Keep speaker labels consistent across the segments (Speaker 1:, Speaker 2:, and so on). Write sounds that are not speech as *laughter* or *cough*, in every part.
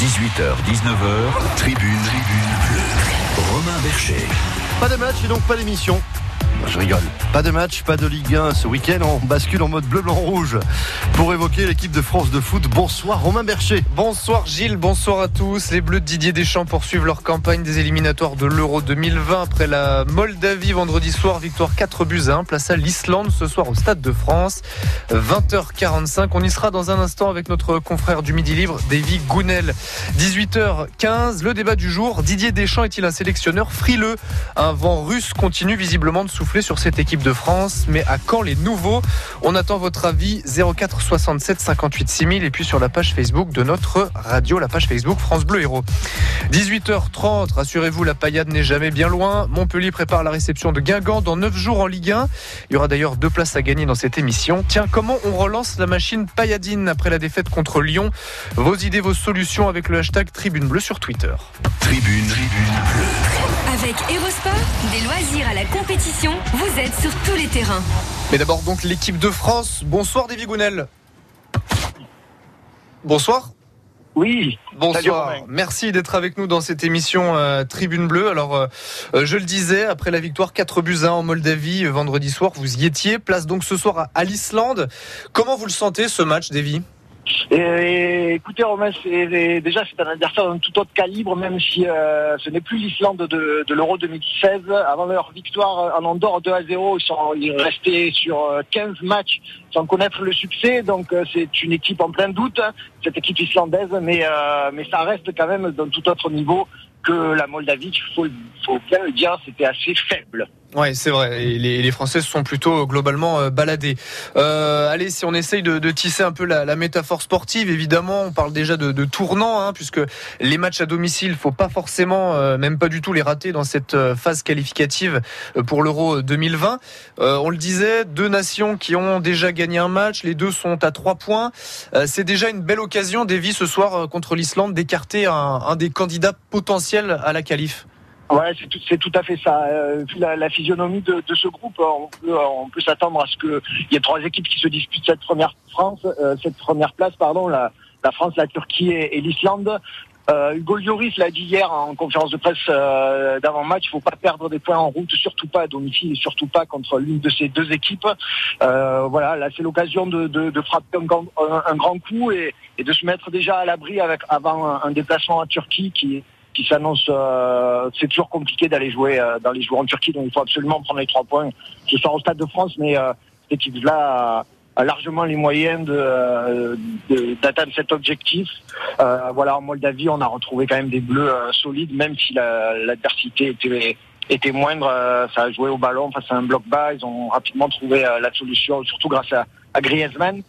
Speaker 1: 18h, 19h, tribune, tribune bleue. Romain Bercher.
Speaker 2: Pas de match et donc pas d'émission. Je rigole. Pas de match, pas de Ligue 1 ce week-end. On bascule en mode bleu, blanc, rouge pour évoquer l'équipe de France de foot. Bonsoir Romain Bercher.
Speaker 3: Bonsoir Gilles, bonsoir à tous. Les Bleus de Didier Deschamps poursuivent leur campagne des éliminatoires de l'Euro 2020 après la Moldavie vendredi soir. Victoire 4 buts à 1. Place à l'Islande ce soir au Stade de France. 20h45. On y sera dans un instant avec notre confrère du Midi Libre, Davy Gounel. 18h15. Le débat du jour. Didier Deschamps est-il un sélectionneur frileux? Un vent russe continue visiblement de souffler sur cette équipe de France. Mais à quand les nouveaux? On attend votre avis 04 67 58 6000 et puis sur la page Facebook de notre radio, la page Facebook France Bleu Héros. 18h30, rassurez-vous, la paillade n'est jamais bien loin. Montpellier prépare la réception de Guingamp dans 9 jours en Ligue 1. Il y aura d'ailleurs deux places à gagner dans cette émission. Tiens, comment on relance la machine pailladine après la défaite contre Lyon? Vos idées, vos solutions avec le hashtag Tribune Bleue sur Twitter.
Speaker 1: Tribune, tribune bleue.
Speaker 4: Avec Erosport, des loisirs à la compétition, vous êtes sur tous les terrains.
Speaker 3: Mais d'abord donc l'équipe de France. Bonsoir Davy Gounel. Bonsoir.
Speaker 5: Oui.
Speaker 3: Bonsoir. Merci d'être avec nous dans cette émission euh, Tribune Bleue. Alors, euh, euh, je le disais, après la victoire 4 buts à 1 en Moldavie vendredi soir, vous y étiez. Place donc ce soir à, à l'Islande. Comment vous le sentez ce match, Davy?
Speaker 5: Et, écoutez, Romain, c'est, déjà c'est un adversaire d'un tout autre calibre, même si euh, ce n'est plus l'Islande de, de l'Euro 2016. Avant leur victoire en Andorre 2 à 0, ils sont restaient sur euh, 15 matchs sans connaître le succès. Donc euh, c'est une équipe en plein doute, cette équipe islandaise, mais, euh, mais ça reste quand même d'un tout autre niveau que la Moldavie. Il faut, bien le dire, c'était assez faible.
Speaker 3: Ouais, c'est vrai. Et les, les Français se sont plutôt euh, globalement euh, baladés. Euh, allez, si on essaye de, tisser un peu la, métaphore sportive, évidemment, on parle déjà de, tournant, hein, puisque les matchs à domicile, faut pas forcément, euh, même pas du tout, les rater dans cette phase qualificative pour l'Euro 2020. Euh, on le disait, deux nations qui ont déjà gagné un match, les deux sont à trois points. C'est déjà une belle occasion, Davy, ce soir contre l'Islande, d'écarter un des candidats potentiels à la qualif.
Speaker 5: Ouais, c'est tout, à fait ça. Euh, la, physionomie de, ce groupe, on peut, on peut s'attendre à ce qu'il y ait trois équipes qui se disputent cette première France, euh, cette première place, pardon, la, France, la Turquie et, l'Islande. Euh, Hugo Lloris l'a dit hier en conférence de presse euh, d'avant-match, il faut pas perdre des points en route, surtout pas à domicile surtout pas contre l'une de ces deux équipes. Euh, voilà, là c'est l'occasion de, frapper un grand, coup et, de se mettre déjà à l'abri avant un, un déplacement en Turquie qui qui s'annonce, euh, c'est toujours compliqué d'aller jouer euh, dans les joueurs en Turquie, donc il faut absolument prendre les trois points ce soir au Stade de France, mais euh, cette équipe-là a, a largement les moyens euh, de- d'atteindre cet objectif. Euh, voilà, en Moldavie, on a retrouvé quand même des bleus euh, solides, même si la- l'adversité était était moindre, euh, ça a joué au ballon face à un bloc bas, ils ont rapidement trouvé euh, la solution, surtout grâce à, à Griezmann.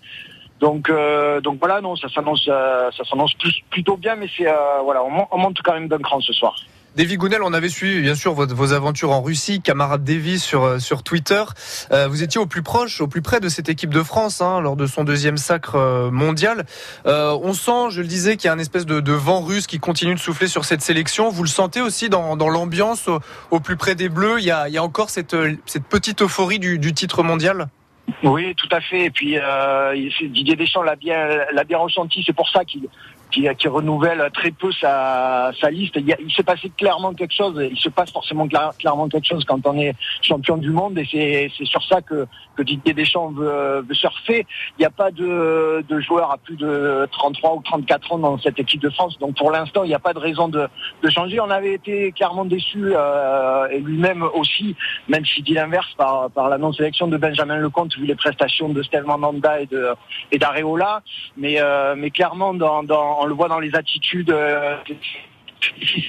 Speaker 5: Donc, euh, donc voilà, non, ça s'annonce, euh, ça s'annonce plutôt bien, mais c'est euh, voilà, on, mon- on monte quand même d'un cran ce soir.
Speaker 3: Davy Gounel, on avait suivi bien sûr vos aventures en Russie, camarade Davy sur euh, sur Twitter. Euh, vous étiez au plus proche, au plus près de cette équipe de France hein, lors de son deuxième sacre euh, mondial. On sent, je le disais, qu'il y a un espèce de, de vent russe qui continue de souffler sur cette sélection. Vous le sentez aussi dans, dans l'ambiance au, au plus près des Bleus. Il y a, il y a encore cette cette petite euphorie du, du titre mondial?
Speaker 5: Oui, tout à fait. Et puis euh, Didier Deschamps l'a bien, l'a bien ressenti. C'est pour ça qu'il qu'il renouvelle très peu sa, sa liste. Il, il s'est passé clairement quelque chose. Il se passe forcément cla- clairement quelque chose quand on est champion du monde. Et c'est sur ça que, que Didier Deschamps veut, veut surfer. Il n'y a pas de, de joueurs à plus de 33 ou 34 ans dans cette équipe de France. Donc pour l'instant, il n'y a pas de raison de, de changer. On avait été clairement déçus euh, et lui-même aussi, même s'il dit l'inverse par, par la non-sélection de Benjamin Lecomte vu les prestations de Steve Mandanda et de et d'Areola. Mais euh, mais clairement, dans, dans, on le voit dans les attitudes. euh,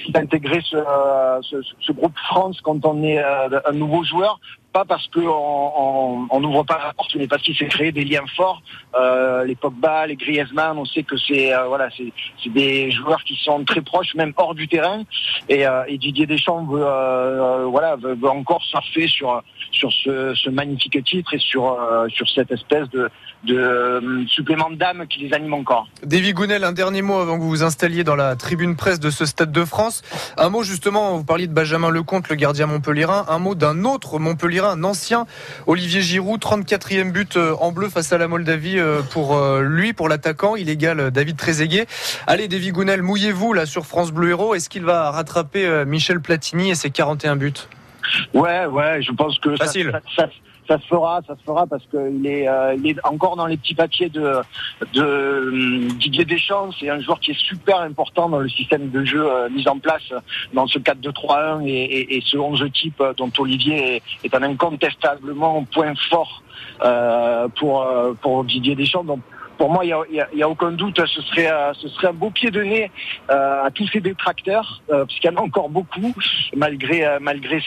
Speaker 5: d'intégrer ce, euh, ce groupe France quand on est euh, un nouveau joueur pas parce qu'on on, n'ouvre pas la porte, mais parce qu'il s'est créé des liens forts. Euh, les Pogba, les Griezmann, on sait que c'est euh, voilà, c'est des joueurs qui sont très proches, même hors du terrain. Et, euh, Didier Deschamps veut euh, voilà veut, encore surfer sur sur ce, magnifique titre et sur sur cette espèce de de supplément d'âme qui les anime encore.
Speaker 3: Davy Gounel, un dernier mot avant que vous vous installiez dans la tribune presse de ce Stade de France. Un mot justement, vous parliez de Benjamin Lecomte, le gardien montpellierin, un mot d'un autre Montpellierin un ancien Olivier Giroud, 34e but en bleu face à la Moldavie pour lui, pour l'attaquant. Il égale David Trezeguet. Allez, David Gounel, mouillez-vous là sur France Bleu Héros. Est-ce qu'il va rattraper Michel Platini et ses 41 buts?
Speaker 5: Ouais, ouais, je pense que
Speaker 3: Facile.
Speaker 5: Ça, ça, ça, se fera, ça se fera parce qu'il est, euh, est encore dans les petits papiers de, de euh, Didier Deschamps. C'est un joueur qui est super important dans le système de jeu euh, mis en place dans ce 4-2-3-1 et, et, et, ce 11 type euh, dont Olivier est, est un incontestablement point fort euh, pour, pour Didier Deschamps. Pour moi, il n'y a, aucun doute, ce serait, euh, ce serait un beau pied de nez euh, à tous ces détracteurs, euh, puisqu'il y en a encore beaucoup, malgré,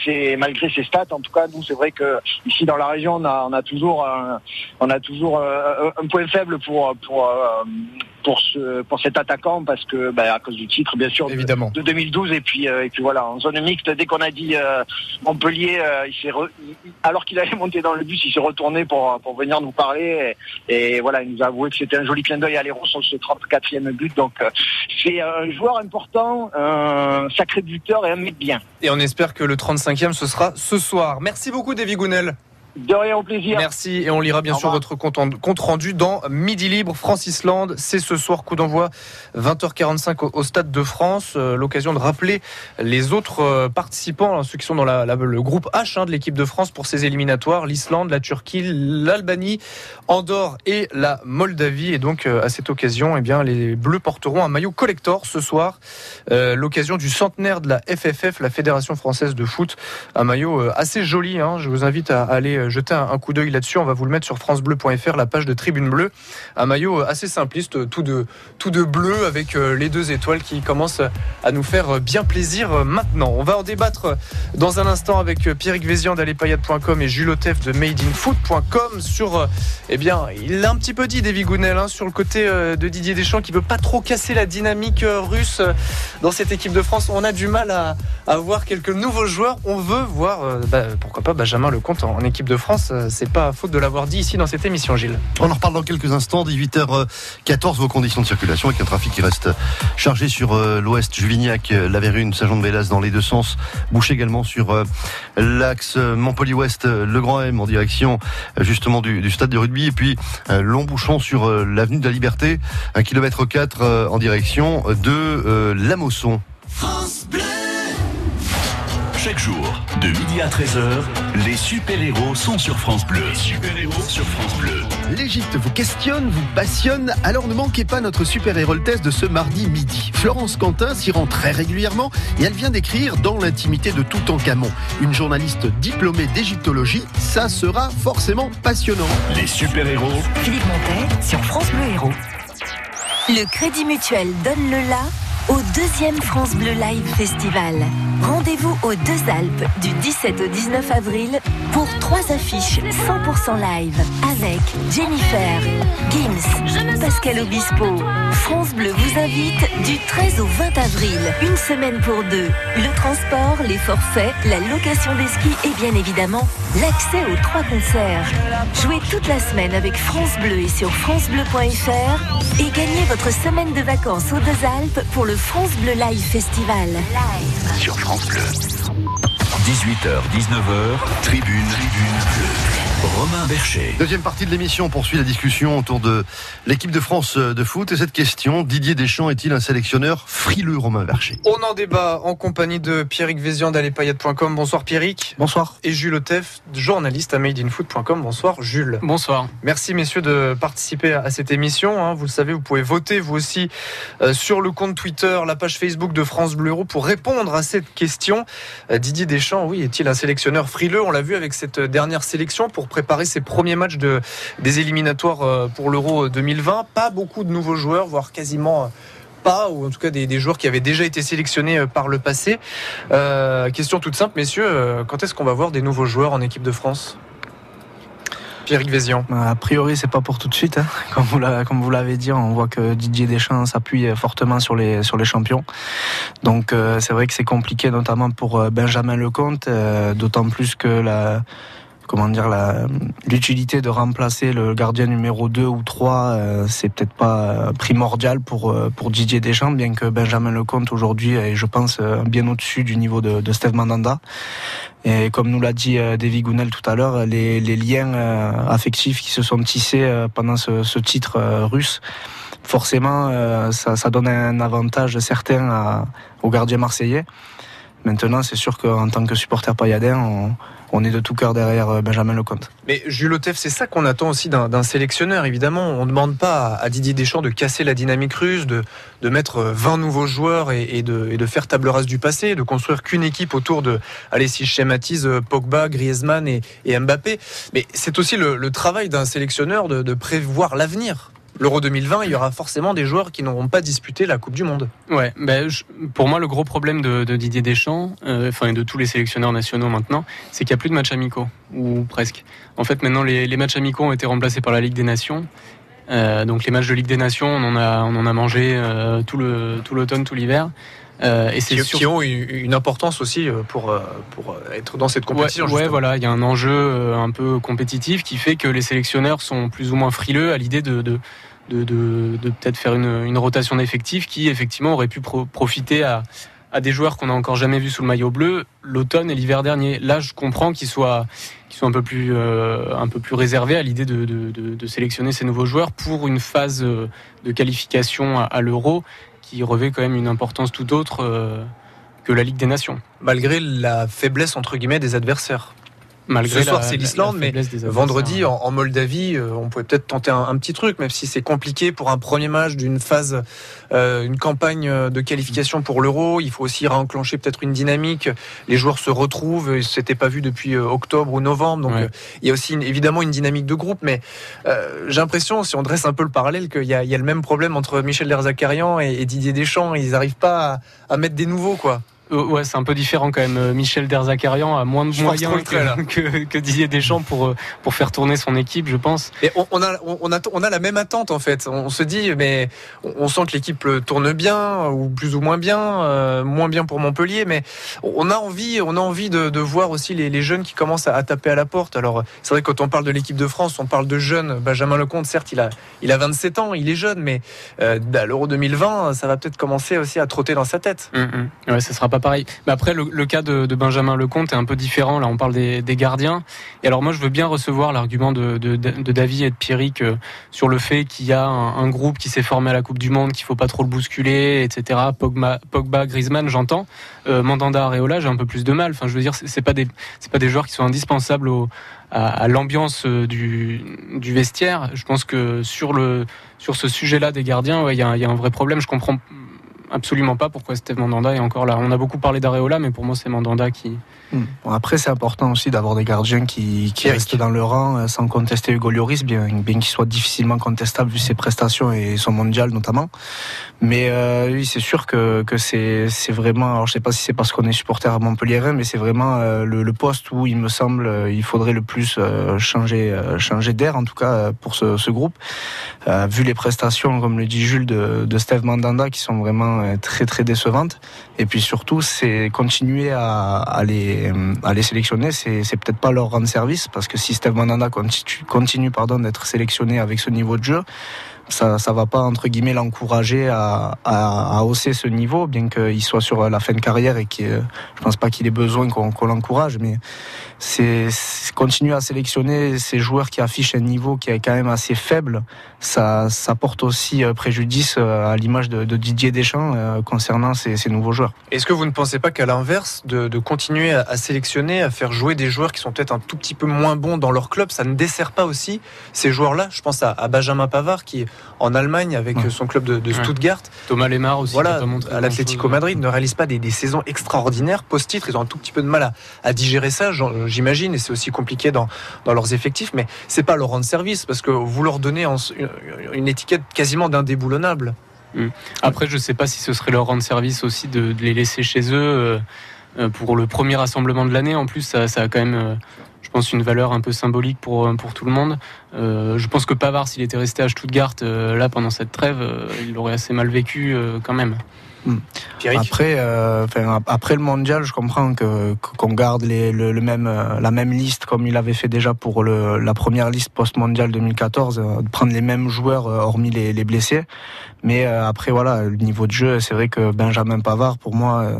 Speaker 5: ces, stats. En tout cas, nous, c'est vrai que ici dans la région, on a, toujours, un, point faible pour, pour, ce, pour cet attaquant, parce que bah, à cause du titre, bien sûr,
Speaker 3: Évidemment.
Speaker 5: De, de 2012. Et puis, et puis voilà, en zone mixte, dès qu'on a dit Montpellier, il s'est re... alors qu'il allait monter dans le bus, il s'est retourné pour, pour venir nous parler. Et, et voilà, il nous a avoué que c'était un joli clin d'œil à l'héros sur ce 34e but. Donc euh, c'est un joueur important, un sacré buteur et un mec bien.
Speaker 3: Et on espère que le 35e ce sera ce soir. Merci beaucoup David Gounel.
Speaker 5: De rien au plaisir.
Speaker 3: Merci et on lira bien sûr votre compte, en, compte, rendu dans Midi Libre France-Islande. C'est ce soir coup d'envoi 20h45 au, au, Stade de France. Euh, L'occasion de rappeler les autres euh, participants, ceux qui sont dans la, la, le groupe H hein, de l'équipe de France pour ces éliminatoires. L'Islande, la Turquie, l'Albanie, Andorre et la Moldavie. Et donc euh, à cette occasion, eh bien, les Bleus porteront un maillot collector ce soir. L'occasion du centenaire de la FFF, la Fédération Française de Foot. Un maillot assez joli. Hein. Je vous invite à aller jeter un, coup d'œil là-dessus. On va vous le mettre sur francebleu.fr, la page de Tribune Bleue. Un maillot assez simpliste, tout de, tout de bleu avec les deux étoiles qui commencent à nous faire bien plaisir maintenant. On va en débattre dans un instant avec Pierrick Vézian d'Alepayade.com et Jules Otef de madeinfoot.com sur, eh bien, il l'a un petit peu dit, David Gounel, hein, sur le côté de Didier Deschamps qui veut pas trop casser la dynamique russe dans cette équipe de France. On a du mal à, à voir quelques nouveaux joueurs. On veut voir, bah, pourquoi pas, Benjamin Lecomte en, en équipe de France. C'est pas faute de l'avoir dit ici dans cette émission, Gilles.
Speaker 2: On en reparle dans quelques instants, 18h14, vos conditions de circulation avec un trafic qui reste chargé sur euh, l'ouest, Juvignac, La Vérune, Saint-Jean-de-Vélas dans les deux sens, bouché également sur euh, l'axe Montpellier-Ouest, Le Grand M en direction justement du, du, stade de rugby, et puis euh, long bouchon sur l'avenue de la Liberté, 1 km 4 en direction de La Mosson.
Speaker 1: France Bleu chaque jour, de midi à 13h, les super-héros sont sur France Bleu. Les super-héros sur France Bleu.
Speaker 6: L'Égypte vous questionne, vous passionne, alors ne manquez pas notre super-héros test de ce mardi midi. Florence Quentin s'y rend très régulièrement et elle vient d'écrire Dans l'intimité de Toutankhamon. Une journaliste diplômée d'égyptologie, ça sera forcément passionnant.
Speaker 1: Les super-héros.
Speaker 4: Philippe Montet sur France Bleu Héros. Le Crédit Mutuel donne le la au deuxième France Bleu Live Festival. Rendez-vous aux Deux Alpes du 17 au 19 avril pour trois affiches 100% live avec Jennifer, Gims, Pascal Obispo. France Bleu vous invite du 13 au 20 avril, une semaine pour deux. Le transport, les forfaits, la location des skis et bien évidemment l'accès aux trois concerts. Jouez toute la semaine avec France Bleu et sur francebleu.fr et gagnez votre semaine de vacances aux Deux Alpes pour le France Bleu Live Festival.
Speaker 1: Sur France Bleu. 18h, 19h, Tribune. Romain Bercher.
Speaker 2: Deuxième partie de l'émission, on poursuit la discussion autour de l'équipe de France de foot. Et cette question, Didier Deschamps est-il un sélectionneur frileux, Romain Bercher?
Speaker 3: On en débat en compagnie de Pierrick Vézian d'Alepayade.com. Bonsoir Pierrick.
Speaker 7: Bonsoir.
Speaker 3: Et Jules Otef, journaliste à madeinfoot.com. Bonsoir Jules.
Speaker 7: Bonsoir.
Speaker 3: Merci messieurs de participer à cette émission. Vous le savez, vous pouvez voter vous aussi sur le compte Twitter, la page Facebook de France Bleu Euro pour répondre à cette question. Didier Deschamps, oui, est-il un sélectionneur frileux? On l'a vu avec cette dernière sélection pour préparer ses premiers matchs de, des éliminatoires pour l'Euro 2020. Pas beaucoup de nouveaux joueurs, voire quasiment pas, ou en tout cas des, des, joueurs qui avaient déjà été sélectionnés par le passé. Euh, question toute simple, messieurs, quand est-ce qu'on va voir des nouveaux joueurs en équipe de France? Pierrick Vézian.
Speaker 7: A priori, c'est pas pour tout de suite. Hein. *laughs* Comme vous l'avez dit, on voit que Didier Deschamps s'appuie fortement sur les sur les champions. Donc euh, c'est vrai que c'est compliqué, notamment pour Benjamin Lecomte, euh, d'autant plus que la comment dire l'utilité de remplacer le gardien numéro 2 ou 3 c'est peut-être pas primordial pour pour Didier Deschamps bien que Benjamin Lecomte aujourd'hui est je pense bien au-dessus du niveau de, de Steve Mandanda et comme nous l'a dit Davy Gounel tout à l'heure les, liens affectifs qui se sont tissés pendant ce, titre russe forcément, euh, ça, donne un avantage certain aux gardiens marseillais. Maintenant, c'est sûr qu'en tant que supporter payadin, on, est de tout cœur derrière euh, Benjamin Lecomte.
Speaker 3: Mais Jules Otef, c'est ça qu'on attend aussi d'un sélectionneur, évidemment. On ne demande pas à Didier Deschamps de casser la dynamique russe, de, mettre 20 nouveaux joueurs et, de, faire table rase du passé, de construire qu'une équipe autour de, allez, si schématise, euh, Pogba, Griezmann et, Mbappé. Mais c'est aussi le, travail d'un sélectionneur de prévoir l'avenir l'Euro 2020, il y aura forcément des joueurs qui n'auront pas disputé la Coupe du Monde.
Speaker 8: Ouais, ben, pour moi, le gros problème de, Didier Deschamps, euh, enfin, et de tous les sélectionneurs nationaux maintenant, c'est qu'il n'y a plus de matchs amicaux, ou presque. En fait, maintenant, les, matchs amicaux ont été remplacés par la Ligue des Nations. Euh, donc, les matchs de Ligue des Nations, on en a, on en a mangé euh, tout le tout l'automne, tout l'hiver.
Speaker 3: et c'est qui, qui, ont une importance aussi pour, pour être dans cette compétition.
Speaker 8: Ouais, voilà, il y a un enjeu un peu compétitif qui fait que les sélectionneurs sont plus ou moins frileux à l'idée de, de, de, de, peut-être faire une, rotation d'effectifs qui effectivement aurait pu profiter à, à des joueurs qu'on n'a encore jamais vus sous le maillot bleu l'automne et l'hiver dernier. Là, je comprends qu'ils soient, un peu plus, euh, un peu plus réservés à l'idée de, sélectionner ces nouveaux joueurs pour une phase euh, de qualification à, l'Euro qui revêt quand même une importance tout autre euh, que la Ligue des Nations.
Speaker 3: Malgré la faiblesse entre guillemets des adversaires. Malgré Ce soir, c'est l'Islande, mais vendredi, en, Moldavie, euh, on pouvait peut-être tenter un, petit truc, même si c'est compliqué pour un premier match d'une phase, euh, une campagne de qualification pour l'Euro. Il faut aussi réenclencher peut-être une dynamique. Les joueurs se retrouvent. C'était pas vu depuis euh, octobre ou novembre, donc il y a aussi évidemment une dynamique de groupe. Mais j'ai l'impression, si on dresse un peu le parallèle, qu'il y, a le même problème entre Michel Derzakarian et, et Didier Deschamps. Ils n'arrivent pas à, à mettre des nouveaux, quoi.
Speaker 8: Euh, ouais, c'est un peu différent quand même. Euh, Michel Derzakarian a moins de moyens que, que, Didier Deschamps pour, euh, pour faire tourner son équipe, je pense.
Speaker 3: Et on, a, on, a, on a la même attente en fait. On se dit, mais on sent que l'équipe tourne bien, ou plus ou moins bien, moins bien pour Montpellier, mais on a envie, on a envie de, de voir aussi les, les, jeunes qui commencent à, taper à la porte. Alors, c'est vrai que quand on parle de l'équipe de France, on parle de jeunes. Benjamin Lecomte, certes, il a, il a 27 ans, il est jeune, mais à l'Euro 2020, ça va peut-être commencer aussi à trotter dans sa tête.
Speaker 8: Mm, mm. Ouais, ça sera pas pareil. Mais après, le, cas de, Benjamin Lecomte est un peu différent. Là, on parle des, gardiens. Et alors, moi, je veux bien recevoir l'argument de, David et de Pierrick euh, sur le fait qu'il y a un, groupe qui s'est formé à la Coupe du Monde, qu'il faut pas trop le bousculer, etc. Pogba, Pogba Griezmann, j'entends. Euh, Mandanda, Areola, j'ai un peu plus de mal. Enfin, je veux dire, c'est pas des, c'est pas des joueurs qui sont indispensables à, l'ambiance euh, du, vestiaire. Je pense que sur le, sur ce sujet-là des gardiens, il y, y a un vrai problème. Je comprends absolument pas pourquoi Steve Mandanda est encore là. On a beaucoup parlé d'Areola, mais pour moi, c'est Mandanda qui,
Speaker 7: Hmm. après, c'est important aussi d'avoir des gardiens qui, qui restent dans le rang euh, sans contester Hugo Lloris, bien, bien qu'il soit difficilement contestable vu ses prestations et son mondial notamment. Mais euh, oui, c'est sûr que, que c'est, vraiment, alors je sais pas si c'est parce qu'on est supporter à Montpellier, mais c'est vraiment euh, le, le, poste où il me semble il faudrait le plus changer, changer d'air, en tout cas pour ce, ce groupe. vu les prestations, comme le dit Jules, de, de Steve Mandanda, qui sont vraiment très très décevantes. Et puis surtout, c'est continuer à, à les à les sélectionner, c'est, peut-être pas leur rendre service parce que si Steve Mandanda continue, d'être sélectionné avec ce niveau de jeu, ça ça va pas entre guillemets l'encourager à, à, hausser ce niveau bien qu'il soit sur la fin de carrière et que je pense pas qu'il ait besoin qu'on l'encourage mais c'est continuer à sélectionner ces joueurs qui affichent un niveau qui est quand même assez faible ça, ça porte aussi euh, préjudice euh, à l'image de, Didier Deschamps euh, concernant ces, nouveaux joueurs.
Speaker 3: Est-ce que vous ne pensez pas qu'à l'inverse, de, continuer à, sélectionner, à faire jouer des joueurs qui sont peut-être un tout petit peu moins bons dans leur club, ça ne dessert pas aussi ces joueurs-là? Je pense à, Benjamin Pavard qui en Allemagne avec son club de, de Stuttgart.
Speaker 8: Thomas Lemar aussi.
Speaker 3: Voilà, à l'Atlético Madrid ne réalise pas des, des saisons extraordinaires post-titre. Ils ont un tout petit peu de mal à, à digérer ça, j'imagine, et c'est aussi compliqué dans, dans leurs effectifs. Mais c'est pas leur rendre service parce que vous leur donnez en, une étiquette quasiment d'indéboulonnable.
Speaker 8: Hmm. Après, je ne sais pas si ce serait leur rendre service aussi de, les laisser chez eux euh, euh, pour le premier rassemblement de l'année. En plus, ça, a quand même, euh, pense, une valeur un peu symbolique pour, pour tout le monde. je pense que Pavard, s'il était resté à Stuttgart là pendant cette trêve, il l'aurait assez mal vécu quand même.
Speaker 7: Hmm. Après, euh, après le mondial, je comprends que qu'on garde les, le, même euh, la même liste comme il avait fait déjà pour le, la première liste post-mondial 2014, euh, de prendre les mêmes joueurs hormis les, les blessés. Mais après voilà, le niveau de jeu, c'est vrai que Benjamin Pavard, pour moi,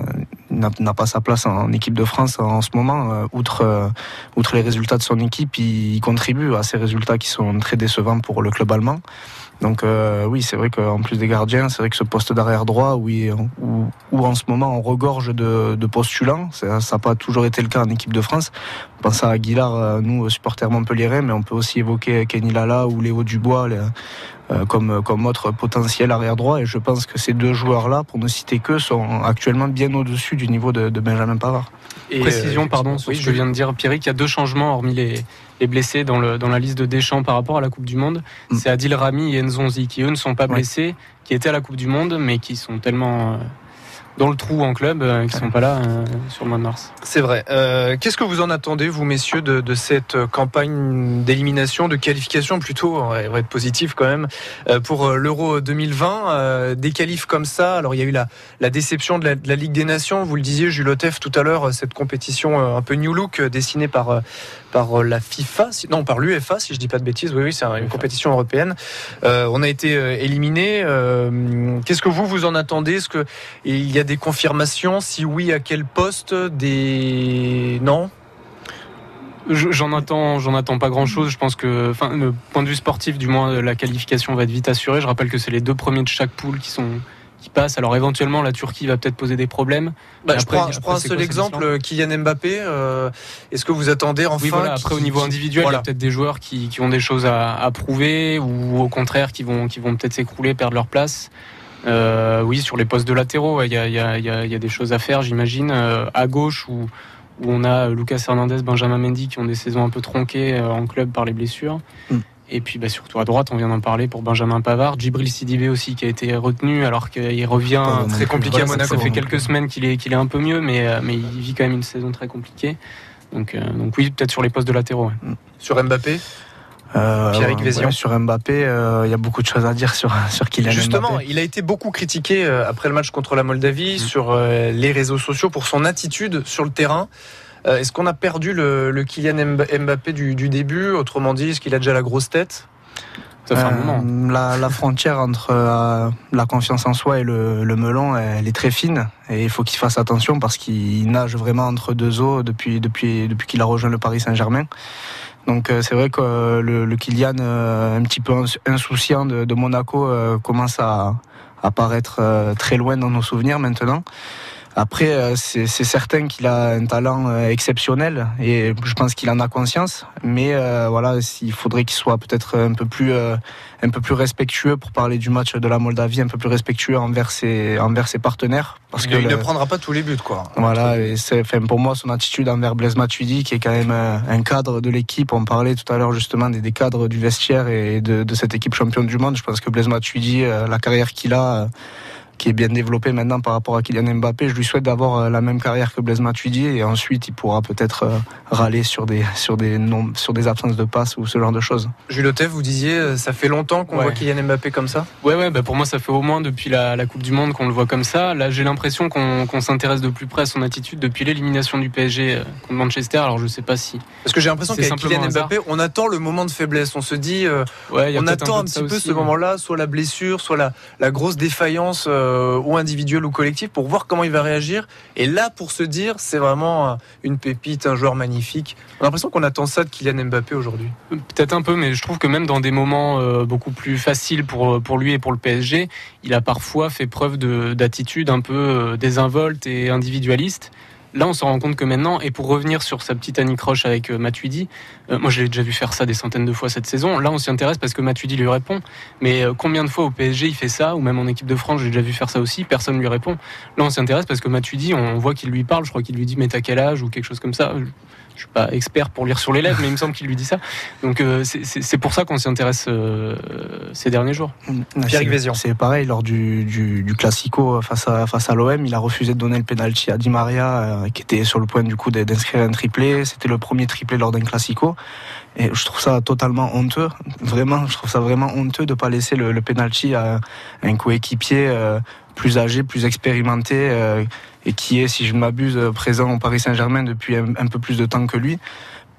Speaker 7: n'a pas sa place en, équipe de France en, ce moment. outre outre les résultats de son équipe, il contribue à ces résultats qui sont très décevants pour le club allemand. Donc euh, oui, c'est vrai qu'en plus des gardiens, c'est vrai que ce poste d'arrière droit, oui, où, où, en ce moment on regorge de, de postulants, ça n'a pas toujours été le cas en équipe de France. On pense à Aguilar, euh, nous supporters montpelliérains, mais on peut aussi évoquer Kenny Lala ou Léo Dubois euh, comme, comme autre potentiel arrière droit. Et je pense que ces deux joueurs-là, pour ne citer que, sont actuellement bien au-dessus du niveau de, de Benjamin Pavard.
Speaker 8: Et Précision, pardon, sur ce que je viens de dire, Pierrick, il y a deux changements hormis les les blessés dans, le, dans la liste de Deschamps par rapport à la Coupe du Monde. Mm. C'est Adil Rami et Nzonzi qui eux ne sont pas blessés, qui étaient à la Coupe du Monde, mais qui sont tellement euh, dans le trou en club euh, qui sont pas là euh, sur le mois de mars.
Speaker 3: C'est vrai. Qu'est-ce que vous en attendez, vous messieurs, de, cette campagne d'élimination, de qualification plutôt, on va être positif quand même, pour l'Euro 2020 Des qualifs comme ça, alors il y a eu la, la déception de la, Ligue des Nations, vous le disiez Jules Otef tout à l'heure, cette compétition un peu new look dessinée par par euh, la FIFA, non par l'UEFA si je dis pas de bêtises. Oui, oui, c'est une compétition européenne. Euh, on a été euh, éliminé. Qu'est-ce que vous vous en attendez? Est-ce que il y a des confirmations? Si oui, à quel poste? Des non?
Speaker 8: J'en attends, j'en attends pas grand chose. Je pense que, enfin, le point de vue sportif, du moins, la qualification va être vite assurée. Je rappelle que c'est les deux premiers de chaque poule qui sont qui passe. Alors éventuellement, la Turquie va peut-être poser des problèmes.
Speaker 3: Bah, je, prends, je prends un seul exemple, Kylian Mbappé. Euh, est-ce que vous attendez enfin
Speaker 8: oui, Après, au niveau individuel, il y a peut-être des joueurs qui, qui, ont des choses à, à, prouver ou au contraire qui vont, qui vont peut-être s'écrouler, perdre leur place. Euh, oui, sur les postes de latéraux, il y a, y, a, y a, des choses à faire, j'imagine. Euh, à gauche, où, où on a Lucas Hernandez, Benjamin Mendy qui ont des saisons un peu tronquées euh, en club par les blessures. Mm. Et puis bah, surtout à droite, on vient d'en parler pour Benjamin Pavard, Djibril Sidibé aussi qui a été retenu alors qu'il revient
Speaker 3: très compliqué à Monaco.
Speaker 8: Ça fait quelques semaines qu'il est, qu'il est un peu mieux, mais, euh, mais il vit quand même une saison très compliquée. Donc, euh, donc oui, peut-être sur les postes de latéraux.
Speaker 3: Sur Mbappé?
Speaker 7: Euh, Pierre sur Mbappé, il y a beaucoup de choses à dire sur, *laughs* sur Kylian
Speaker 3: Justement, il a été beaucoup critiqué après le match contre la Moldavie mm. sur les réseaux sociaux pour son attitude sur le terrain. Euh, est-ce qu'on a perdu le, Kylian Mbappé du, début? Autrement dit, est-ce qu'il a déjà la grosse tête?
Speaker 7: Euh, la, frontière entre euh, la confiance en soi et le, melon, elle est très fine et il faut qu'il fasse attention parce qu'il nage vraiment entre deux eaux depuis, depuis, depuis qu'il a rejoint le Paris Saint-Germain. Donc c'est vrai que le, Kylian, un petit peu insouciant de, Monaco, commence à apparaître très loin dans nos souvenirs maintenant. Après, euh, c'est certain qu'il a un talent euh, exceptionnel et je pense qu'il en a conscience. Mais euh, voilà, il faudrait qu'il soit peut-être un peu plus un peu plus respectueux pour parler du match de la Moldavie, un peu plus respectueux envers ses envers ses partenaires.
Speaker 3: Parce que il ne prendra pas tous les buts, quoi.
Speaker 7: Voilà, et c'est enfin, pour moi son attitude envers Blaise Matuidi, qui est quand même un, cadre de l'équipe. On parlait tout à l'heure justement des, cadres du vestiaire et de, de, cette équipe championne du monde. Je pense que Blaise Matuidi, la carrière qu'il a qui est bien développé maintenant par rapport à Kylian Mbappé. Je lui souhaite d'avoir euh, la même carrière que Blaise Matuidi et ensuite il pourra peut-être euh, râler sur des sur des non, sur des absences de passes ou ce genre de choses.
Speaker 3: Jules Otef, vous disiez euh, ça fait longtemps qu'on voit Kylian Mbappé comme ça?
Speaker 8: Ouais ouais, bah pour moi ça fait au moins depuis la, Coupe du monde qu'on le voit comme ça. Là, j'ai l'impression qu'on s'intéresse de plus près à son attitude depuis l'élimination du PSG contre Manchester. Alors je sais pas si
Speaker 3: Parce que j'ai l'impression qu'avec Kylian Mbappé, on attend le moment de faiblesse, on se dit on attend un, petit peu ce moment-là, soit la blessure, soit la, la grosse défaillance ou individuel ou collectif pour voir comment il va réagir. Et là, pour se dire, c'est vraiment une pépite, un joueur magnifique. On a l'impression qu'on attend ça de Kylian Mbappé aujourd'hui.
Speaker 8: Peut-être un peu, mais je trouve que même dans des moments euh, beaucoup plus faciles pour, pour lui et pour le PSG, il a parfois fait preuve d'attitude un peu euh, désinvolte et individualiste. Là, on se rend compte que maintenant, et pour revenir sur sa petite anicroche avec euh, Matuidi, euh, moi je l'ai déjà vu faire ça des centaines de fois cette saison. Là, on s'y intéresse parce que Matuidi lui répond. Mais euh, combien de fois au PSG il fait ça, ou même en équipe de France, j'ai déjà vu faire ça aussi, personne lui répond. Là, on s'y intéresse parce que Matuidi, on voit qu'il lui parle, je crois qu'il lui dit mais t'as quel âge? Ou quelque chose comme ça. Je suis pas expert pour lire sur les lèvres, mais il me semble qu'il lui dit ça. Donc euh, c'est pour ça qu'on s'y intéresse euh, ces derniers jours.
Speaker 7: C'est pareil lors du, du, classico face à face à l'OM, il a refusé de donner le penalty à Di Maria, euh, qui était sur le point du coup d'inscrire un triplé. C'était le premier triplé lors d'un classico. Et je trouve ça totalement honteux, vraiment, je trouve ça vraiment honteux de pas laisser le, le penalty à un coéquipier plus âgé, plus expérimenté et qui est, si je ne m'abuse, présent au Paris Saint-Germain depuis un, peu plus de temps que lui,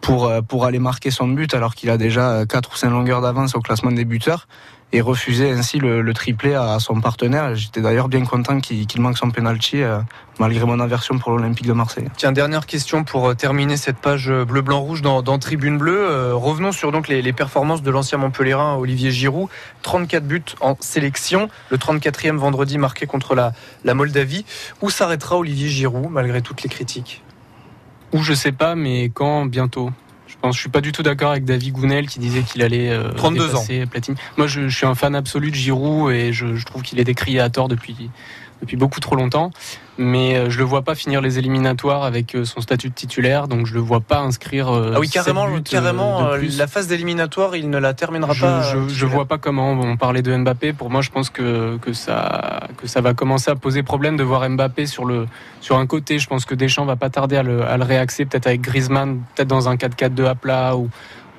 Speaker 7: pour, euh, pour aller marquer son but alors qu'il a déjà 4 ou 5 longueurs d'avance au classement des buteurs et refuser ainsi le, triplé à son partenaire. J'étais d'ailleurs bien content qu'il manque son penalty euh, malgré mon aversion pour l'Olympique de Marseille.
Speaker 3: Tiens, dernière question pour euh, terminer cette page bleu-blanc-rouge dans, Tribune Bleue. revenons sur donc les, performances de l'ancien Montpellierin Olivier Giroud. 34 buts en sélection, le 34e vendredi marqué contre la, la Moldavie. Où s'arrêtera Olivier Giroud malgré toutes les critiques?
Speaker 8: Où je sais pas, mais quand? Bientôt pense, je suis pas du tout d'accord avec David Gounel qui disait qu'il allait euh,
Speaker 3: 32 ans.
Speaker 8: Platine. Moi, je, je, suis un fan absolu de Giroud et je, je trouve qu'il est décrié à tort depuis depuis beaucoup trop longtemps. Mais euh, je le vois pas finir les éliminatoires avec euh, son statut de titulaire, donc je le vois pas inscrire. Euh,
Speaker 3: ah oui, carrément, carrément. La phase d'éliminatoire, il ne la terminera pas.
Speaker 8: Je, je vois pas comment on parlait de Mbappé. Pour moi, je pense que que ça que ça va commencer à poser problème de voir Mbappé sur le sur un côté. Je pense que Deschamps va pas tarder à le, à le réaxer, peut-être avec Griezmann, peut-être dans un 4-4-2 à plat ou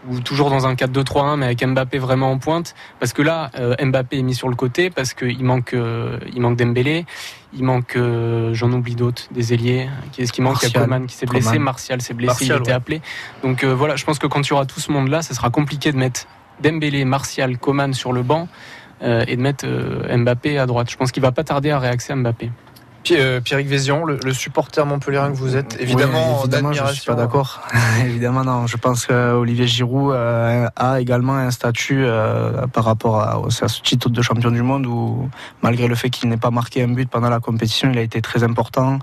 Speaker 8: ou toujours dans un 4-2-3-1 mais avec Mbappé vraiment en pointe. Parce que là euh, Mbappé est mis sur le côté parce qu'il manque euh, il manque Dembélé il manque euh, j'en oublie d'autres des ailiers. Qui est-ce qui manque? Il y a Coman qui s'est blessé Martial s'est blessé il était appelé. Donc voilà je pense que quand il y aura tout ce monde là ça sera compliqué de mettre Dembélé Martial Coman sur le banc et de mettre Mbappé à droite. Je pense qu'il va pas tarder à réaxer Mbappé
Speaker 3: Pierrick Vézion, le, le, supporter montpellierin que vous êtes, évidemment,
Speaker 7: oui, évidemment je suis pas d'accord. *laughs* évidemment, non. Je pense qu'Olivier Giroud euh, a également un statut euh, par rapport à, à, ce titre de champion du monde où, malgré le fait qu'il n'ait pas marqué un but pendant la compétition, il a été très important.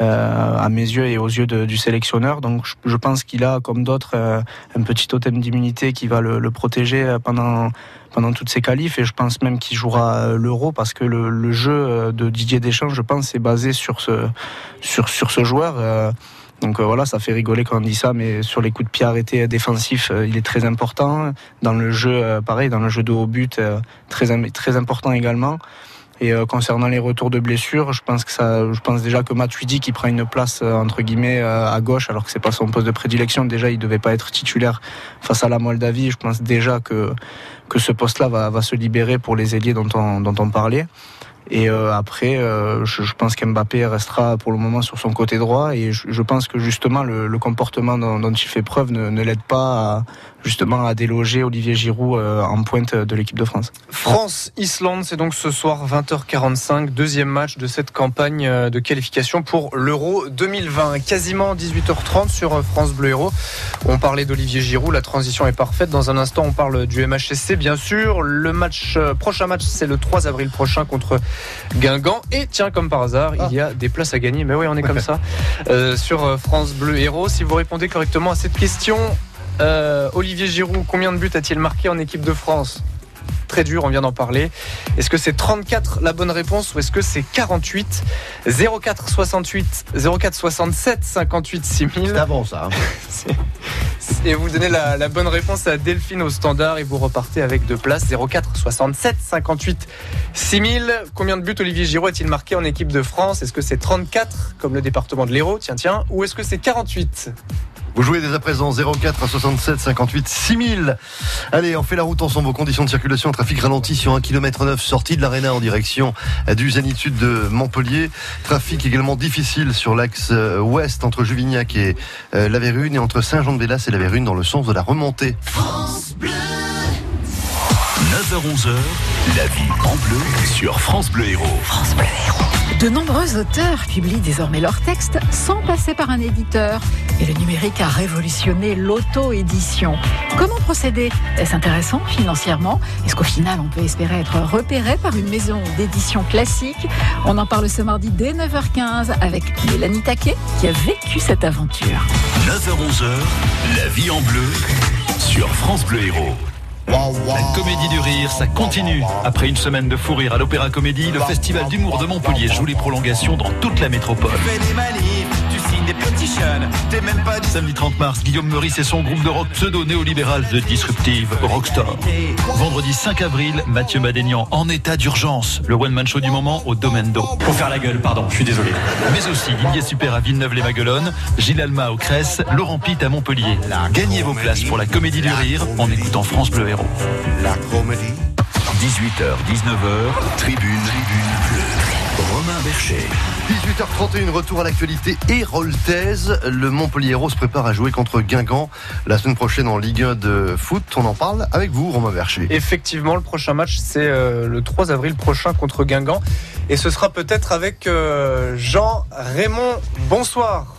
Speaker 7: Euh, à mes yeux et aux yeux de, du sélectionneur. Donc je, je pense qu'il a, comme d'autres, euh, un petit totem d'immunité qui va le, le, protéger pendant pendant toutes ces qualifs et je pense même qu'il jouera l'Euro parce que le, le, jeu de Didier Deschamps, je pense, est basé sur ce sur sur ce joueur. Euh, donc voilà, ça fait rigoler quand on dit ça, mais sur les coups de pied arrêtés défensifs, il est très important. Dans le jeu, pareil, dans le jeu de haut but, très très important également. Et euh, concernant les retours de blessures, je pense que ça, je pense déjà que Matuidi qui prend une place euh, entre guillemets euh, à gauche, alors que c'est pas son poste de prédilection. Déjà, il devait pas être titulaire face à la Moldavie. Je pense déjà que que ce poste-là va, se libérer pour les ailiers dont on, parlait. Et après, je, pense qu'Mbappé restera pour le moment sur son côté droit. Et je, pense que justement, le, comportement dont, dont, il fait preuve ne, ne l'aide pas à, justement à déloger Olivier Giroud euh, en pointe de l'équipe de France.
Speaker 3: France-Islande, c'est donc ce soir 20h45, deuxième match de cette campagne de qualification pour l'Euro 2020. Quasiment 18h30 sur France Bleu Héros. On parlait d'Olivier Giroud, la transition est parfaite. Dans un instant, on parle du MHSC, bien sûr. Le match, prochain match, c'est le 3 avril prochain contre Guingamp. Et tiens, comme par hasard, il y a des places à gagner. Mais oui, on est comme *laughs* ça. Euh, sur euh, France Bleu Héros, si vous répondez correctement à cette question, euh, Olivier Giroud, combien de buts a-t-il marqué en équipe de France? Très dur, on vient d'en parler. Est-ce que c'est 34 la bonne réponse ou est-ce que c'est 48 04 68 04 67 58 6000
Speaker 2: C'est avant ça.
Speaker 3: Hein. *laughs* et vous donnez la, bonne réponse à Delphine au standard et vous repartez avec deux places 04 67 58 6000. Combien de buts Olivier Giroud a-t-il marqué en équipe de France? Est-ce que c'est 34 comme le département de l'Hérault? Tiens, tiens. Ou est-ce que c'est 48
Speaker 2: vous jouez dès à présent 04 à 67 58 6000. Allez, on fait la route ensemble. Vos conditions de circulation, trafic ralenti sur 1 km 9 sortie de l'Arena en direction du Zénith Sud de Montpellier. Trafic également difficile sur l'axe euh, ouest entre Juvignac et euh, La Vérune et entre Saint-Jean-de-Vélas et La Vérune dans le sens de la remontée. France Bleu.
Speaker 1: 9h-11h, la vie en bleu sur France Bleu Héros.
Speaker 9: France Bleu Héros. De nombreux auteurs publient désormais leurs textes sans passer par un éditeur. Et le numérique a révolutionné l'auto-édition. Comment procéder? Est-ce intéressant financièrement? Est-ce qu'au final on peut espérer être repéré par une maison d'édition classique? On en parle ce mardi dès 9h15 avec Mélanie Taquet qui a vécu cette aventure.
Speaker 1: 9h-11h, la vie en bleu sur France Bleu Héros. La comédie du rire, ça continue. Après une semaine de fou rire à l'Opéra Comédie, le Festival d'humour de Montpellier joue les prolongations dans toute la métropole.
Speaker 10: Samedi 30 mars, Guillaume Meurice et son groupe de rock pseudo-néolibéral The Disruptive Rockstar. Vendredi 5 avril, Mathieu Madénian en état d'urgence. Le one-man show du moment au Domaine d'eau.
Speaker 11: Pour faire la gueule, pardon, je suis désolé.
Speaker 10: Mais aussi Didier Super à Villeneuve-les-Maguelones, Gilles Alma au Cresse, Laurent Pitt à Montpellier. Gagnez vos places pour la Comédie du Rire en écoutant France Bleu Héros.
Speaker 1: La comédie. 18h, 19h, tribune, tribune bleue. Romain Bercher.
Speaker 2: 18h31, retour à l'actualité héroltaise. Le Montpellier se prépare à jouer contre Guingamp la semaine prochaine en Ligue 1 de foot. On en parle avec vous, Romain Bercher.
Speaker 3: Effectivement, le prochain match, c'est euh, le 3 avril prochain contre Guingamp. Et ce sera peut-être avec euh, Jean Raymond. Bonsoir.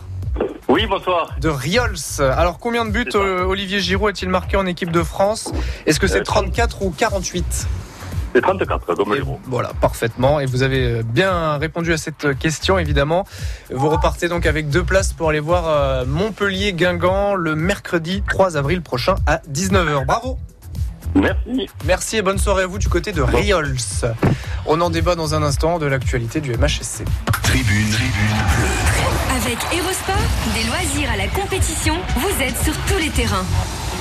Speaker 12: Oui, bonsoir.
Speaker 3: De Riols. Alors, combien de buts euh, Olivier Giroud a-t-il marqué en équipe de France? Est-ce que c'est 34 ou 48
Speaker 12: C'est 34, comme
Speaker 3: Et Voilà, parfaitement. Et vous avez bien répondu à cette question, évidemment. Vous repartez donc avec deux places pour aller voir euh, Montpellier-Guingamp le mercredi 3 avril prochain à 19h. Bravo
Speaker 12: Merci.
Speaker 3: Merci et bonne soirée à vous du côté de Riols. On en débat dans un instant de l'actualité du MHSC.
Speaker 1: Tribune, tribune bleue.
Speaker 13: Avec Erosport, des loisirs à la compétition, vous êtes sur tous les terrains.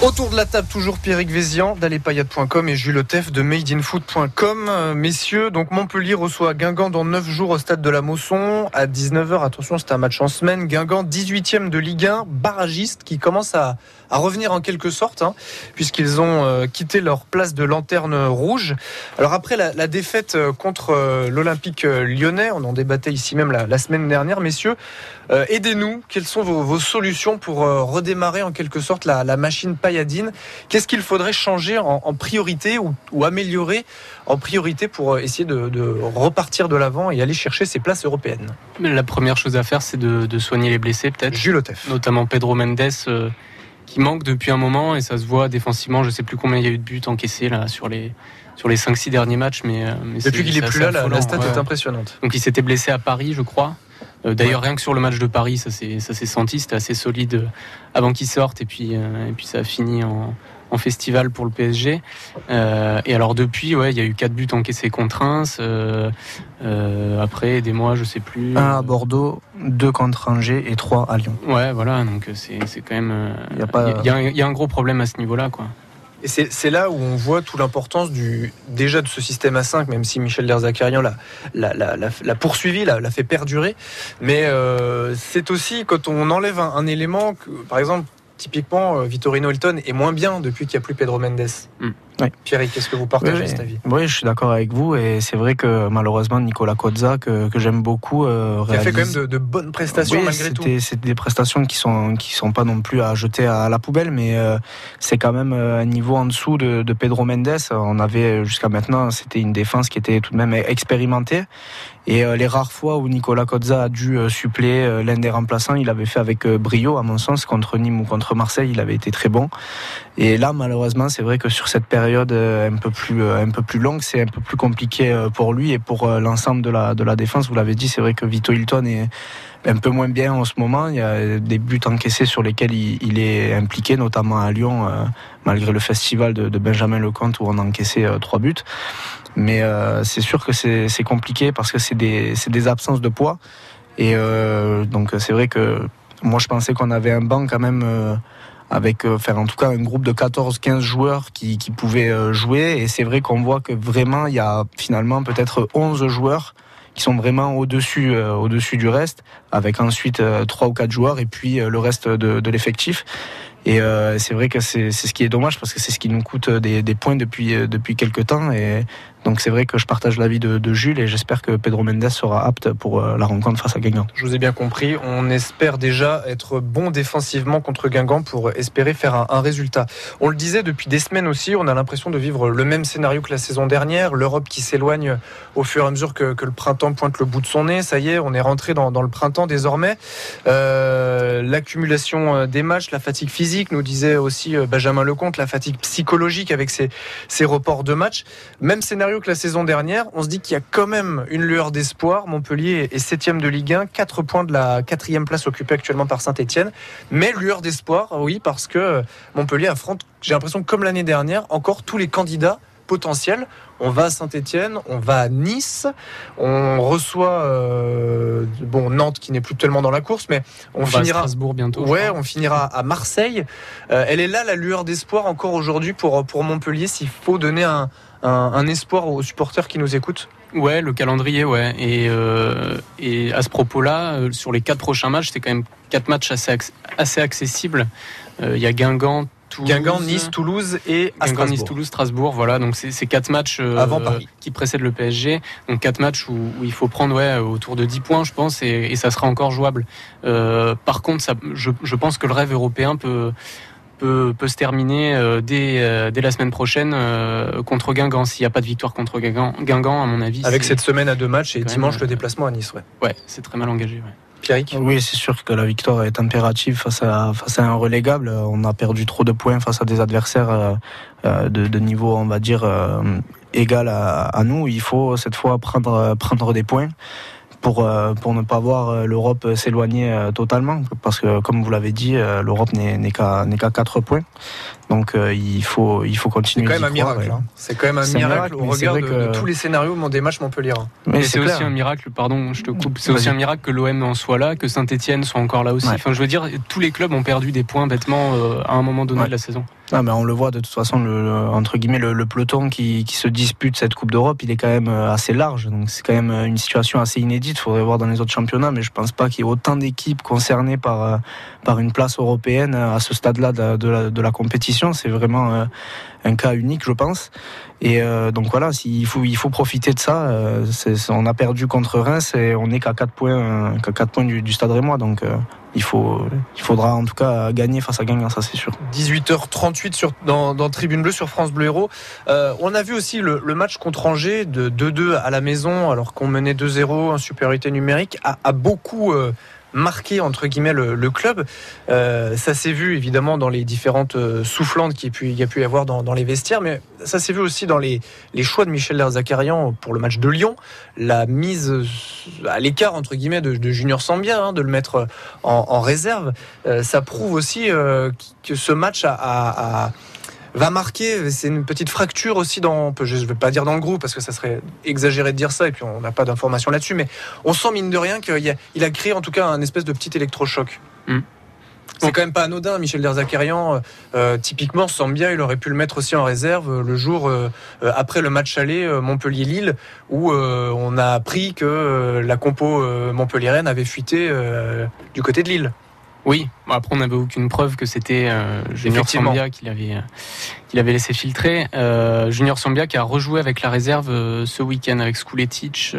Speaker 3: Autour de la table, toujours Pierrick Vézian d'Alepayade.com et Jules Otef de madeinfoot.com. Euh, Messieurs, donc Montpellier reçoit Guingamp dans 9 jours au stade de la Mosson à 19h. Attention, c'est un match en semaine. Guingamp, 18e de Ligue 1, barragiste qui commence à, à revenir en quelque sorte, hein, puisqu'ils ont euh, quitté leur place de lanterne rouge. Alors après la, la défaite euh, contre euh, l'Olympique lyonnais, on en débattait ici même la, la semaine dernière, messieurs, euh, aidez-nous. Quelles sont vos, vos solutions pour redémarrer en quelque sorte la, la machine pailladine Qu'est-ce qu'il faudrait changer en, en priorité ou, ou améliorer en priorité pour essayer de, de repartir de l'avant et aller chercher ces places européennes?
Speaker 8: La première chose à faire, c'est de, de soigner les blessés, peut-être.
Speaker 3: Jules Otef.
Speaker 8: Notamment Pedro Mendes, euh, qui manque depuis un moment et ça se voit défensivement. Je sais plus combien il y a eu de buts encaissés là sur les sur les 5-6 derniers matchs, mais, euh, mais
Speaker 3: Depuis qu'il est plus là, la, la stat
Speaker 8: ouais.
Speaker 3: est impressionnante.
Speaker 8: Donc il s'était blessé à Paris, je crois. Euh, D'ailleurs, rien que sur le match de Paris, ça s'est senti, c'était assez solide euh, avant qu'il sorte, et puis euh, et puis ça a fini en, en festival pour le PSG. Euh, et alors depuis, ouais, il y a eu quatre buts encaissés contre Reims. euh, euh, après des mois, je sais plus.
Speaker 7: Un à Bordeaux, deux contre Angers et trois à Lyon.
Speaker 8: Ouais, voilà, donc c'est c'est quand même. euh,
Speaker 7: Il y a pas-
Speaker 8: il y a un- il y a un gros problème à ce niveau-là, quoi.
Speaker 3: Et c'est c'est là où on voit toute l'importance du déjà de ce système à 5, même si Michel Derzakarian l'a, l'a, l'a, l'a- l'a poursuivi, l'a, l'a fait perdurer. Mais euh, c'est aussi quand on enlève un, un élément, que, par exemple, typiquement, euh, Vittorino Hilton est moins bien depuis qu'il n'y a plus Pedro Mendes.
Speaker 8: Mm.
Speaker 3: Pierre, qu'est-ce que vous partagez
Speaker 7: Oui,
Speaker 3: cet avis
Speaker 7: Oui, je suis d'accord avec vous et c'est vrai que malheureusement Nicolas Cozza que, que j'aime beaucoup euh,
Speaker 3: Il a fait quand
Speaker 7: réalise-
Speaker 3: même de, de bonnes prestations
Speaker 7: Oui,
Speaker 3: malgré tout.
Speaker 7: C'est des prestations qui sont qui sont pas non plus à jeter à la poubelle, mais euh, c'est quand même euh, un niveau en dessous de, de Pedro Mendes. On avait jusqu'à maintenant, c'était une défense qui était tout de même expérimentée. Et euh, les rares fois où Nicolas Cozza a dû euh, suppléer euh, l'un des remplaçants, il avait fait avec euh, brio, à mon sens, contre Nîmes ou contre Marseille, il avait été très bon. Et là, malheureusement, c'est vrai que sur cette période euh, un peu plus euh, un peu plus longue, c'est un peu plus compliqué euh, pour lui et pour l'ensemble de la de la défense. Vous l'avez dit, c'est vrai que Vito Hilton est un peu moins bien en ce moment. Il y a des buts encaissés sur lesquels il, est impliqué, notamment à Lyon, malgré le festival de, Benjamin Lecomte où on a encaissé trois buts. Mais c'est sûr que c'est compliqué parce que c'est des, des absences de poids. Et donc c'est vrai que moi je pensais qu'on avait un banc quand même avec, euh, enfin en tout cas un groupe de 14-15 joueurs qui, qui pouvaient euh, jouer. Et c'est vrai qu'on voit que vraiment il y a finalement peut-être 11 joueurs qui sont vraiment au-dessus euh, au-dessus du reste, avec ensuite euh, trois ou quatre joueurs et puis euh, le reste de, de l'effectif. Et c'est vrai que c'est ce qui est dommage parce que c'est ce qui nous coûte des, des points depuis depuis quelques temps. Et donc c'est vrai que je partage l'avis de, Jules et j'espère que Pedro Mendes sera apte pour euh, la rencontre face à Guingamp.
Speaker 3: Je vous ai bien compris. On espère déjà être bon défensivement contre Guingamp pour espérer faire un, résultat. On le disait depuis des semaines aussi, on a l'impression de vivre le même scénario que la saison dernière. L'Europe qui s'éloigne au fur et à mesure que, le printemps pointe le bout de son nez. Ça y est, on est rentré dans, le printemps désormais. Euh, L'accumulation euh, des matchs, la fatigue physique, nous disait aussi Benjamin Lecomte, la fatigue psychologique avec ces reports de matchs. Même scénario que la saison dernière. On se dit qu'il y a quand même une lueur d'espoir. Montpellier est septième de Ligue 1, 4 points de la quatrième place occupée actuellement par Saint-Etienne. Mais lueur d'espoir, oui, parce que Montpellier affronte, j'ai l'impression, comme l'année dernière, encore tous les candidats potentiels. On va à Saint-Etienne, on va à Nice, on reçoit euh, bon Nantes qui n'est plus tellement dans la course, mais on,
Speaker 8: On va à
Speaker 3: finira
Speaker 8: Strasbourg bientôt.
Speaker 3: Ouais, on finira à Marseille. Euh, elle est là la lueur d'espoir encore aujourd'hui pour pour Montpellier. S'il faut donner un, un, un espoir aux supporters qui nous écoutent.
Speaker 8: Ouais, le calendrier, ouais. Et, euh, et à ce propos-là, euh, sur les quatre prochains matchs, c'est quand même quatre matchs assez, acc- assez accessibles. Euh, Il y a Guingamp, Toulouse,
Speaker 3: Guingamp, Nice, Toulouse et à
Speaker 8: Guingamp,
Speaker 3: Strasbourg.
Speaker 8: Nice, Toulouse, Strasbourg. Voilà, donc c'est quatre matchs
Speaker 3: Avant Paris.
Speaker 8: qui précèdent le PSG. Donc quatre matchs où, où il faut prendre ouais, autour de 10 points, je pense, et, et ça sera encore jouable. Par contre, ça, je, je pense que le rêve européen peut peut, peut se terminer euh, dès, euh, dès la semaine prochaine euh, contre Guingamp. S'il n'y a pas de victoire contre Guingamp, Guingamp à mon avis,
Speaker 3: Avec cette semaine à deux matchs et
Speaker 8: même,
Speaker 3: dimanche le déplacement à Nice. Ouais.
Speaker 8: Ouais, c'est très mal engagé. Ouais.
Speaker 3: Pierrick?
Speaker 7: Oui, c'est sûr que la victoire est impérative face à, face à un relégable. On a perdu trop de points face à des adversaires de, de niveau, on va dire, euh, égal à, à nous. Il faut cette fois prendre, prendre des points pour, euh, pour ne pas voir euh, l'Europe s'éloigner euh, totalement. Parce que, comme vous l'avez dit, l'Europe n'est qu'à qu'à 4 points. Donc euh, il, faut, il faut
Speaker 3: C'est
Speaker 7: continuer.
Speaker 3: quand même un miracle. hein. C'est quand même un miracle au regard de,
Speaker 7: vrai
Speaker 3: de
Speaker 7: que-
Speaker 3: tous les scénarios des matchs Montpellier.
Speaker 7: Mais
Speaker 8: c'est aussi un miracle, pardon, je te coupe, c'est aussi un miracle que l'OM en soit là, que Saint-Etienne soit encore là aussi.
Speaker 7: Ouais.
Speaker 8: Enfin, je veux dire, tous les clubs ont perdu des points bêtement euh, à un moment donné
Speaker 7: Ouais.
Speaker 8: de la saison.
Speaker 7: Ah, mais on le voit de toute façon, le, le- entre guillemets, le, le peloton qui, qui se dispute cette Coupe d'Europe, il est quand même euh, assez large. Donc c'est quand même une situation assez inédite. Il faudrait voir dans les autres championnats, mais je pense pas qu'il y ait autant d'équipes concernées par, par une place européenne à ce stade-là de, de la, de la compétition. C'est vraiment euh, un cas unique, je pense. Et euh, donc voilà, s'il faut, il faut profiter de ça. Euh, on a perdu contre Reims et on n'est qu'à 4 points, qu'à 4 points du, stade Rémois. Donc il, faut, il faudra en tout cas gagner face à Guingamp, ça c'est sûr.
Speaker 3: 18h38 sur, dans, Tribune Bleue sur France Bleu Héros. On a vu aussi le, match contre Angers de 2-2 à la maison alors qu'on menait 2-0 en supériorité numérique a beaucoup euh, marqué entre guillemets le, club. Euh, ça s'est vu évidemment dans les différentes euh, soufflantes qu'il y a pu, y avoir dans, les vestiaires, mais ça s'est vu aussi dans les, les choix de Michel Derzakarian pour le match de Lyon, la mise à l'écart entre guillemets de, Junior Sambia, hein, de le mettre en, réserve. Euh, ça prouve aussi euh, que ce match a- va marquer. C'est une petite fracture aussi dans, je ne vais pas dire dans le groupe parce que ça serait exagéré de dire ça et puis on n'a pas d'informations là-dessus, mais on sent mine de rien qu'il a, il a créé en tout cas un espèce de petit électrochoc.
Speaker 8: Mm.
Speaker 3: C'est quand même pas anodin, Michel Derzakarian. Euh, euh, typiquement, Sambia, il aurait pu le mettre aussi en réserve euh, le jour euh, après le match aller Montpellier-Lille, où euh, on a appris que la compo montpelliéraine avait fuité du côté de Lille.
Speaker 8: Oui, bon, après on n'avait aucune preuve que c'était euh, Junior. Sambia qui l'avait euh, qui l'avait laissé filtrer. Euh, Junior Sambia qui a rejoué avec la réserve euh, ce week-end avec Skuletic,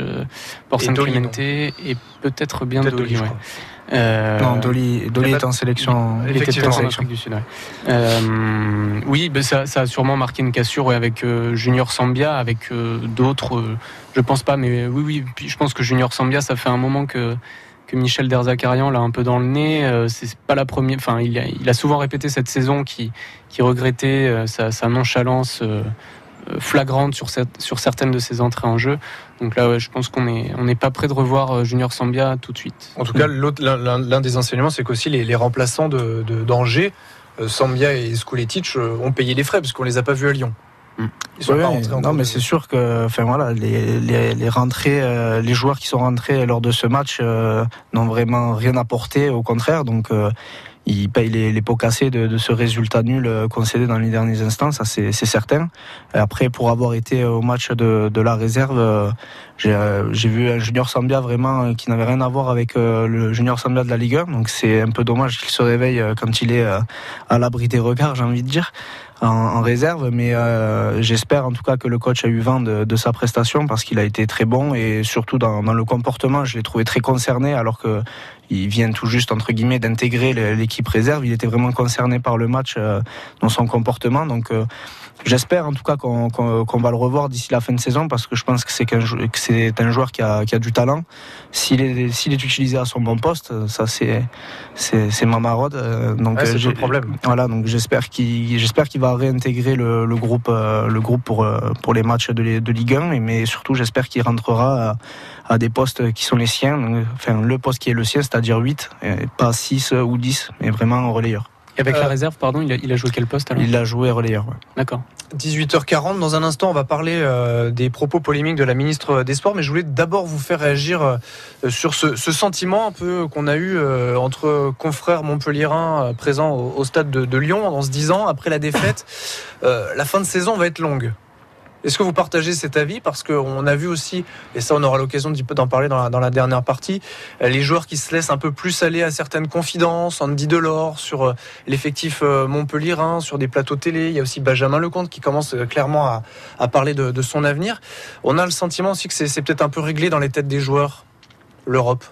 Speaker 8: Porcel
Speaker 3: Dolly,
Speaker 8: Clemente et peut-être bien Dolly. Ouais. Euh,
Speaker 7: Non, Dolly, Dolly est en sélection.
Speaker 8: Il était en Afrique du Sud. ouais. Euh, oui, ben ça, ça a sûrement marqué une cassure ouais, avec euh, Junior Sambia, avec euh, d'autres. euh, je pense pas, mais oui, oui. Puis je pense que Junior Sambia, ça fait un moment que que Michel Derzakarian l'a un peu dans le nez. Euh, c'est pas la première. Enfin, il a, souvent répété cette saison qui regrettait euh, sa, nonchalance. euh, flagrante sur, sur certaines de ses entrées en jeu. Donc là, je pense qu'on est on n'est pas prêt de revoir Junior Sambia tout de suite.
Speaker 3: En tout cas, l'un- des enseignements, c'est qu'aussi les, remplaçants de, de- d'Angers, euh, Sambia et Skuletic, euh, ont payé les frais parce qu'on les a pas vus à Lyon. Ils sont
Speaker 7: Ouais,
Speaker 3: pas rentrés en
Speaker 7: non, mais c'est sûr que, enfin voilà, les, les, les rentrées, euh, les joueurs qui sont rentrés lors de ce match euh, n'ont vraiment rien apporté, au contraire. Donc, euh, ils payent les, les pots cassés de, de ce résultat nul concédé dans les derniers instants, ça c'est certain. Après, pour avoir été au match de, de la réserve, j'ai j'ai vu un junior Sambia vraiment qui n'avait rien à voir avec le junior Sambia de la Ligue 1. Donc, c'est un peu dommage qu'il se réveille quand il est à l'abri des regards, j'ai envie de dire en, en réserve, mais euh, j'espère en tout cas que le coach a eu vent de, de sa prestation parce qu'il a été très bon et surtout dans, le comportement, je l'ai trouvé très concerné alors que il vient tout juste entre guillemets d'intégrer l'équipe réserve. Il était vraiment concerné par le match euh, dans son comportement, donc. euh, J'espère en tout cas qu'on va le revoir d'ici la fin de saison parce que je pense que c'est c'est un joueur qui a, qui a du talent. S'il est, est utilisé à son bon poste, ça c'est ma maraude. euh, Donc
Speaker 3: Ouais,
Speaker 7: euh,
Speaker 3: le problème.
Speaker 7: voilà, donc j'espère qu'il va réintégrer le, le groupe euh, le groupe pour pour les matchs de, de Ligue 1 et mais surtout j'espère qu'il rentrera à, à des postes qui sont les siens, donc, enfin le poste qui est le sien, c'est-à-dire 8 et pas 6 ou 10, mais vraiment en relayeur.
Speaker 8: Et avec
Speaker 3: Euh,
Speaker 8: la réserve, pardon, il a, il a joué quel poste alors?
Speaker 7: Il a joué relayeur. ouais.
Speaker 8: D'accord.
Speaker 3: 18h40. Dans un instant, on va parler euh, des propos polémiques de la ministre des Sports, mais je voulais d'abord vous faire réagir euh, sur ce, ce sentiment un peu qu'on a eu euh, entre confrères montpelliérains euh, présents au, au stade de, de Lyon en se disant, après la défaite, euh, la fin de saison va être longue. Est-ce que vous partagez cet avis? Parce qu'on a vu aussi, et ça on aura l'occasion d'en parler dans la, dans la dernière partie, euh, les joueurs qui se laissent un peu plus aller à certaines confidences, Andy Delors sur euh, l'effectif euh, montpelliérain, sur des plateaux télé. Il y a aussi Benjamin Lecomte qui commence clairement à, parler de, son avenir. On a le sentiment aussi que c'est peut-être un peu réglé dans les têtes des joueurs, l'Europe.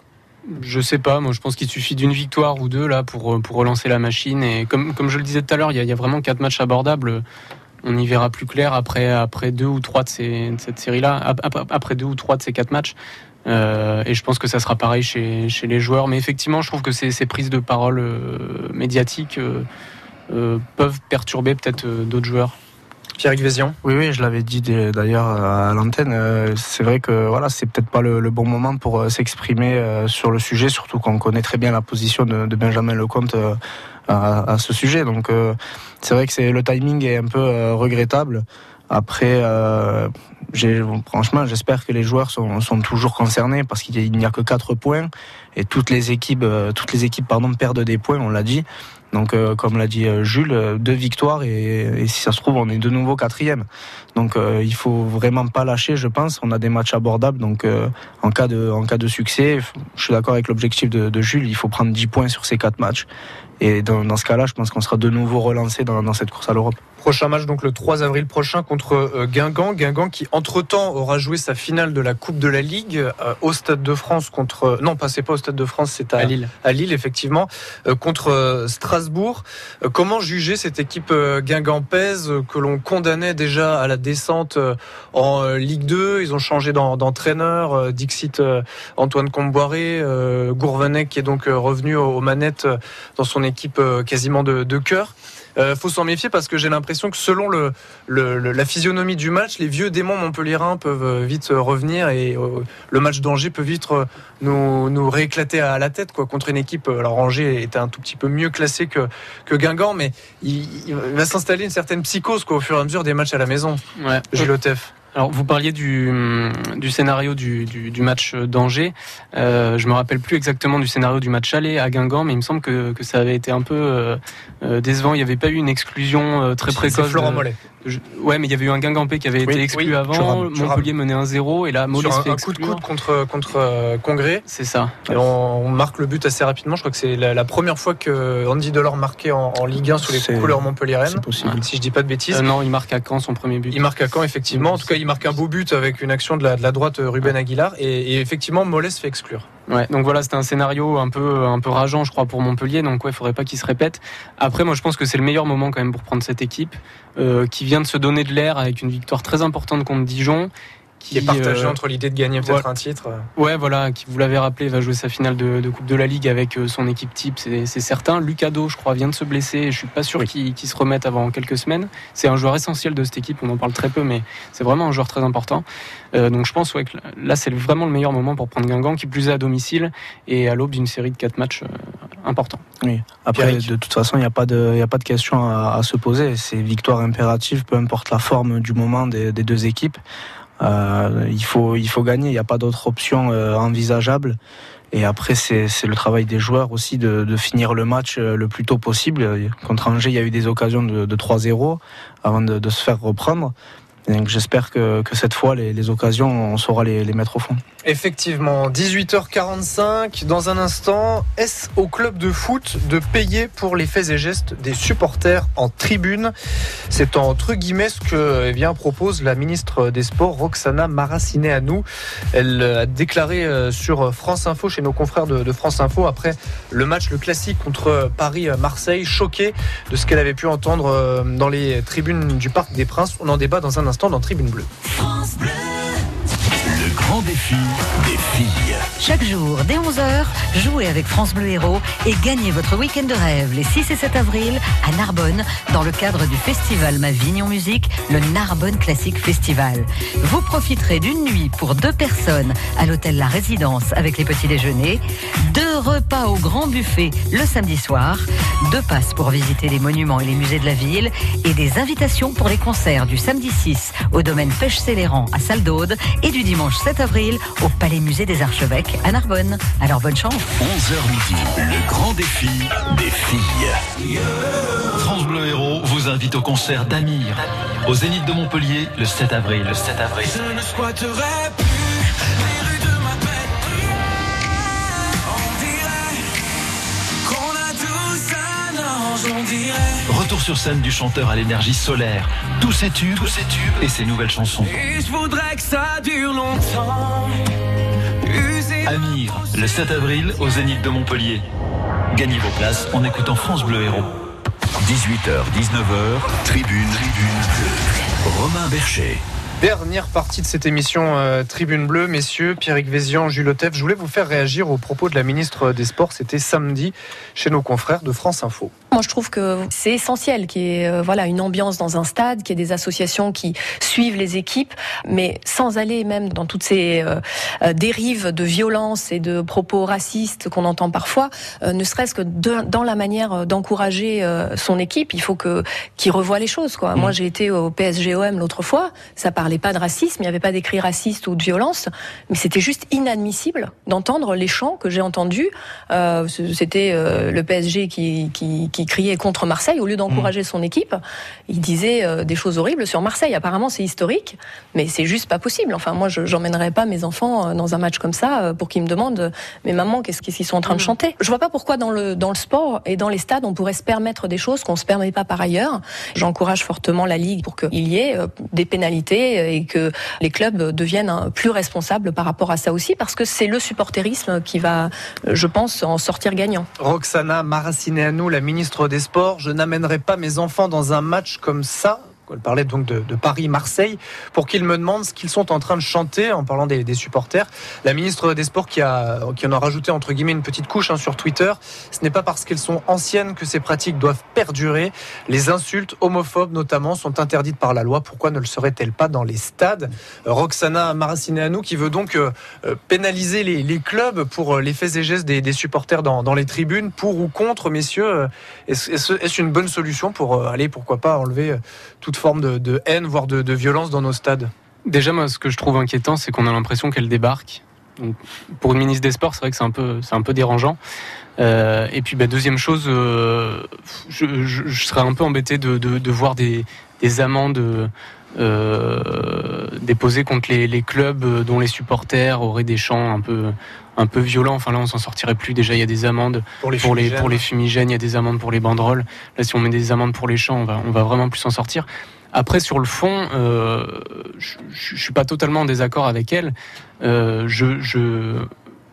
Speaker 8: Je sais pas, moi je pense qu'il suffit d'une victoire ou deux là pour, relancer la machine. Et comme, je le disais tout à l'heure, il y a vraiment quatre matchs abordables. On y verra plus clair après, après deux ou trois de, ces, de cette série-là, ap- ap- après deux ou trois de ces quatre matchs. Euh, et je pense que ça sera pareil chez, chez les joueurs. Mais effectivement, je trouve que ces, ces prises de parole euh, médiatiques euh, euh, peuvent perturber peut-être euh, d'autres joueurs.
Speaker 3: Pierre Vézian.
Speaker 7: Oui, oui, je l'avais dit d'ailleurs à l'antenne. C'est vrai que voilà, c'est peut-être pas le, le bon moment pour s'exprimer sur le sujet, surtout qu'on connaît très bien la position de, de Benjamin Lecomte euh, à, ce sujet. Donc euh, c'est vrai que le timing est un peu euh, regrettable. Après, euh, franchement, j'espère que les joueurs sont, toujours concernés parce qu'il n'y a que quatre points et toutes les équipes, toutes les équipes, pardon, perdent des points. On l'a dit. Donc, comme l'a dit Jules, deux victoires et, si ça se trouve, on est de nouveau quatrième. Donc, euh, il faut vraiment pas lâcher, je pense. On a des matchs abordables. Donc, en cas de, en cas de succès, je suis d'accord avec l'objectif de, de Jules. Il faut prendre 10 points sur ces quatre matchs. Et dans, ce cas-là, je pense qu'on sera de nouveau relancé dans cette course à l'Europe.
Speaker 3: Prochain match donc le 3 avril prochain contre euh, Guingamp. Guingamp qui entre-temps aura joué sa finale de la Coupe de la Ligue euh, au Stade de France contre... euh, Non, pas c'est pas au Stade de France, c'est à,
Speaker 8: À Lille.
Speaker 3: À Lille, effectivement, euh, contre Strasbourg. Euh, comment juger cette équipe guingampaise que l'on condamnait déjà à la descente en Ligue 2 Ils ont changé d'en- d'entraîneur. Dixit Antoine Comboiré, Gourvenec qui est donc revenu aux, manettes dans son équipe quasiment de, de cœur. Euh, faut s'en méfier parce que j'ai l'impression que selon le, le- le- la physionomie du match, les vieux démons montpelliérains peuvent euh, vite euh, revenir et euh, le match d'Angers peut vite nous, nous rééclater à la tête quoi, contre une équipe. Alors Angers était un tout petit peu mieux classé que, que Guingamp, mais il, il va s'installer une certaine psychose quoi, au fur et à mesure des matchs à la maison.
Speaker 8: Ouais.
Speaker 3: Gilles Otef.
Speaker 8: Alors, vous parliez du, du scénario du, du, du match d'Angers. Euh, je me rappelle plus exactement du scénario du match aller à Guingamp, mais il me semble que, que ça avait été un peu euh, euh, décevant. Il n'y avait pas eu une exclusion euh, très
Speaker 3: C'est
Speaker 8: précoce.
Speaker 3: Florent Mollet.
Speaker 8: Je- Ouais, mais il y avait eu un Guingampais qui avait
Speaker 3: Oui,
Speaker 8: été exclu
Speaker 3: oui,
Speaker 8: avant. Montpellier menait 1-0 et là, Mollet
Speaker 3: Sur un, coup de coude contre, contre euh, Congrès.
Speaker 8: C'est ça.
Speaker 3: Et on, on marque le but assez rapidement. Je crois que c'est la, la première fois que Andy Delors marquait en, en Ligue 1 sous les couleurs montpelliéraines.
Speaker 7: C'est possible.
Speaker 3: Si je dis pas de bêtises.
Speaker 8: Euh, non, il marque à Caen son premier but?
Speaker 3: Il marque à Caen, effectivement. En tout cas, il marque un beau but avec une action de la, de la droite euh, Ruben Aguilar. Et, et effectivement, Mollet se fait exclure.
Speaker 8: Ouais, donc voilà, c'était un scénario un peu, un peu rageant, je crois, pour Montpellier. Donc ouais, faudrait pas qu'il se répète. Après, moi, je pense que c'est le meilleur moment quand même pour prendre cette équipe euh, qui vient de se donner de l'air avec une victoire très importante contre Dijon.
Speaker 3: Qui est partagé
Speaker 8: euh,
Speaker 3: entre l'idée de gagner peut-être
Speaker 8: voilà.
Speaker 3: un titre.
Speaker 8: Ouais, voilà, qui vous l'avez rappelé, va jouer sa finale de, de Coupe de la Ligue avec euh, son équipe type, c'est c'est certain. Lucado, je crois, vient de se blesser. et Je suis pas sûr qu'il qu'il se remette avant quelques semaines. C'est un joueur essentiel de cette équipe. On en parle très peu, mais c'est vraiment un joueur très important. Euh, donc je pense ouais, que là, c'est vraiment le meilleur moment pour prendre Guingamp, qui plus est à domicile et à l'aube d'une série de quatre matchs euh, importants.
Speaker 7: Oui. Après,
Speaker 3: Pierrick.
Speaker 7: de toute façon, il n'y a pas de, il y a pas de question à, à se poser. C'est victoire impérative, peu importe la forme du moment des, des deux équipes. Euh, il faut, il faut gagner. Il n'y a pas d'autre option euh, envisageable. Et après, c'est le travail des joueurs aussi de, de finir le match euh, le plus tôt possible. Contre Angers, il y a eu des occasions de, de 3-0 avant de, de se faire reprendre. J'espère que, cette fois, les, occasions, on saura les, mettre au fond.
Speaker 3: Effectivement, 18h45. Dans un instant, est-ce au club de foot de payer pour les faits et gestes des supporters en tribune? C'est entre guillemets ce que eh propose la ministre des Sports, Roxana Maracineanu. Elle a déclaré euh, sur France Info, chez nos confrères de, de France Info, après le match, le classique contre Paris-Marseille, choquée de ce qu'elle avait pu entendre euh, dans les tribunes du Parc des Princes. On en débat dans un instant dans Tribune Bleue.
Speaker 1: Le grand défi des filles.
Speaker 11: Chaque jour, dès 11h, jouez avec France Bleu Héros et gagnez votre week-end de rêve les 6 et 7 avril à Narbonne dans le cadre du festival Ma Vigne en Musique, le Narbonne Classic Festival. Vous profiterez d'une nuit pour deux personnes à l'hôtel La Résidence avec les petits déjeuners, deux repas au grand buffet le samedi soir, deux passes pour visiter les monuments et les musées de la ville et des invitations pour les concerts du samedi 6 au domaine Pêche Céléran à Salle d'Aude et du dimanche 7 avril au Palais Musée des Archevêques à Narbonne. Alors bonne chance
Speaker 1: 11h midi, le grand défi des filles.
Speaker 10: France Bleu Héros vous invite au concert d'Amir au Zénith de Montpellier le 7 avril. Le 7 avril.
Speaker 14: Je ne squatterai
Speaker 10: Retour sur scène du chanteur à l'énergie solaire. Tous ses tubes, tous ses tubes et ses nouvelles chansons.
Speaker 14: Et je voudrais que ça dure longtemps.
Speaker 10: Amir, le 7 avril au Zénith de Montpellier. Gagnez vos places en écoutant France Bleu Héros.
Speaker 1: 18h, 19h, tribune, tribune. Romain Bercher.
Speaker 3: Dernière partie de cette émission euh, Tribune Bleue, messieurs, Pierrick Vézian, Jules Otef. Je voulais vous faire réagir aux propos de la ministre des Sports. C'était samedi chez nos confrères de France Info.
Speaker 15: Moi, je trouve que c'est essentiel qu'il y ait euh, voilà, une ambiance dans un stade, qu'il y ait des associations qui suivent les équipes, mais sans aller même dans toutes ces euh, dérives de violence et de propos racistes qu'on entend parfois, ne serait-ce que de- dans la manière d'encourager son équipe, il faut que qu'il revoie les choses. Quoi. Moi, j'ai été au PSGOM l'autre fois, ça parlait pas de racisme, il n'y avait pas d'écrit raciste ou de violence, mais c'était juste inadmissible d'entendre les chants que j'ai entendus. Euh, C'était euh, le PSG qui, qui, qui criait contre Marseille au lieu d'encourager son équipe. Il disait euh, des choses horribles sur Marseille. Apparemment, c'est historique, mais c'est juste pas possible. Enfin, moi, je j'emmènerais pas mes enfants dans un match comme ça pour qu'ils me demandent, mais maman, qu'est-ce qu'ils sont en train de chanter? Je vois pas pourquoi dans le dans le sport et dans les stades, on pourrait se permettre des choses qu'on se permet pas par ailleurs. J'encourage fortement la ligue pour qu'il y ait des pénalités et que les clubs deviennent hein, plus responsables par rapport à ça aussi, parce que c'est le supporterisme qui va, je pense, en sortir gagnant.
Speaker 3: Roxana Maracineanu, la ministre des Sports, je n'amènerai pas mes enfants dans un match comme ça. Elle parlait donc de, Paris-Marseille pour qu'ils me demandent ce qu'ils sont en train de chanter en parlant des, supporters. La ministre des Sports qui, a, qui en a rajouté entre guillemets une petite couche hein, sur Twitter. Ce n'est pas parce qu'elles sont anciennes que ces pratiques doivent perdurer. Les insultes homophobes notamment sont interdites par la loi. Pourquoi ne le seraient-elles pas dans les stades? Roxana Maracineanu qui veut donc euh, euh, pénaliser les, clubs pour euh, les faits et gestes des, supporters dans, les tribunes, pour ou contre, messieurs. Est-ce une bonne solution pour aller, pourquoi pas, enlever toute forme de, haine, voire de, violence dans nos stades
Speaker 8: Déjà, moi, ce que je trouve inquiétant, c'est qu'on a l'impression qu'elle débarque. Pour une ministre des Sports, c'est vrai que c'est un peu, c'est un peu dérangeant. Euh, et puis, bah, deuxième chose, euh, je, serais un peu embêté de voir des, des amendes euh, déposées contre les, les clubs dont les supporters auraient des chants un peu, un peu violents. Enfin là, on s'en sortirait plus. Déjà, il y a des amendes
Speaker 3: Pour les
Speaker 8: pour les,
Speaker 3: fumigènes.
Speaker 8: pour les fumigènes, il y a des amendes pour les banderoles. Là, si on met des amendes pour les chants, on va, on va vraiment plus s'en sortir. Après, sur le fond, euh, je, je, je suis pas totalement en désaccord avec elle. Euh, je, je,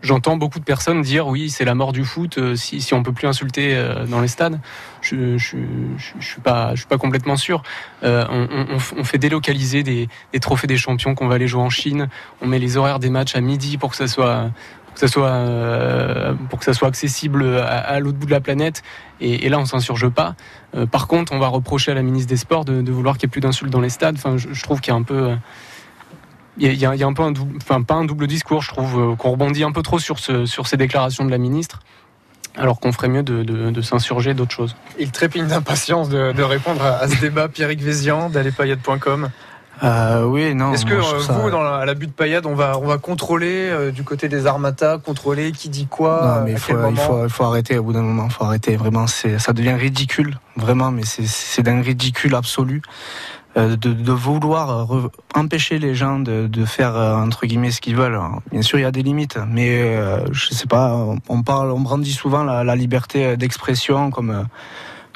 Speaker 8: j'entends beaucoup de personnes dire oui, c'est la mort du foot euh, si, si on peut plus insulter euh, dans les stades. Je, je, je, suis pas, suis pas complètement sûr. Euh, on, fait délocaliser des, des trophées des champions qu'on va aller jouer en Chine. On met les horaires des matchs à midi pour que ça soit que ça soit pour que ça soit accessible à, l'autre bout de la planète. Et, là, on s'insurge pas. Par contre, on va reprocher à la ministre des Sports de, de vouloir qu'il n'y ait plus d'insultes dans les stades. Enfin, je, trouve qu'il y a un peu il y a, y un peu un double, enfin pas un double discours, je trouve euh, qu'on rebondit un peu trop sur ce, sur ces déclarations de la ministre, alors qu'on ferait mieux de, de, de s'insurger d'autres choses.
Speaker 3: Il trépigne d'impatience de, de répondre à, à ce débat. Pierrick Vézian, d'allespayade.com.
Speaker 7: Euh, oui, non.
Speaker 3: Est-ce que
Speaker 7: moi,
Speaker 3: euh,
Speaker 7: ça-
Speaker 3: vous, dans la, à la butte paillade, on va, on va contrôler euh, du côté des armatas, contrôler qui dit quoi
Speaker 7: Non, mais
Speaker 3: à
Speaker 7: il faut,
Speaker 3: quel
Speaker 7: il,
Speaker 3: moment
Speaker 7: faut, il faut arrêter au bout d'un moment. Il faut arrêter. Vraiment, ça devient ridicule. Vraiment, mais c'est d'un ridicule absolu. Euh, De, de vouloir euh, empêcher les gens de, de faire euh, entre guillemets ce qu'ils veulent. Alors, bien sûr, il y a des limites, mais euh, je sais pas. on- parle, on brandit souvent la, la liberté d'expression comme,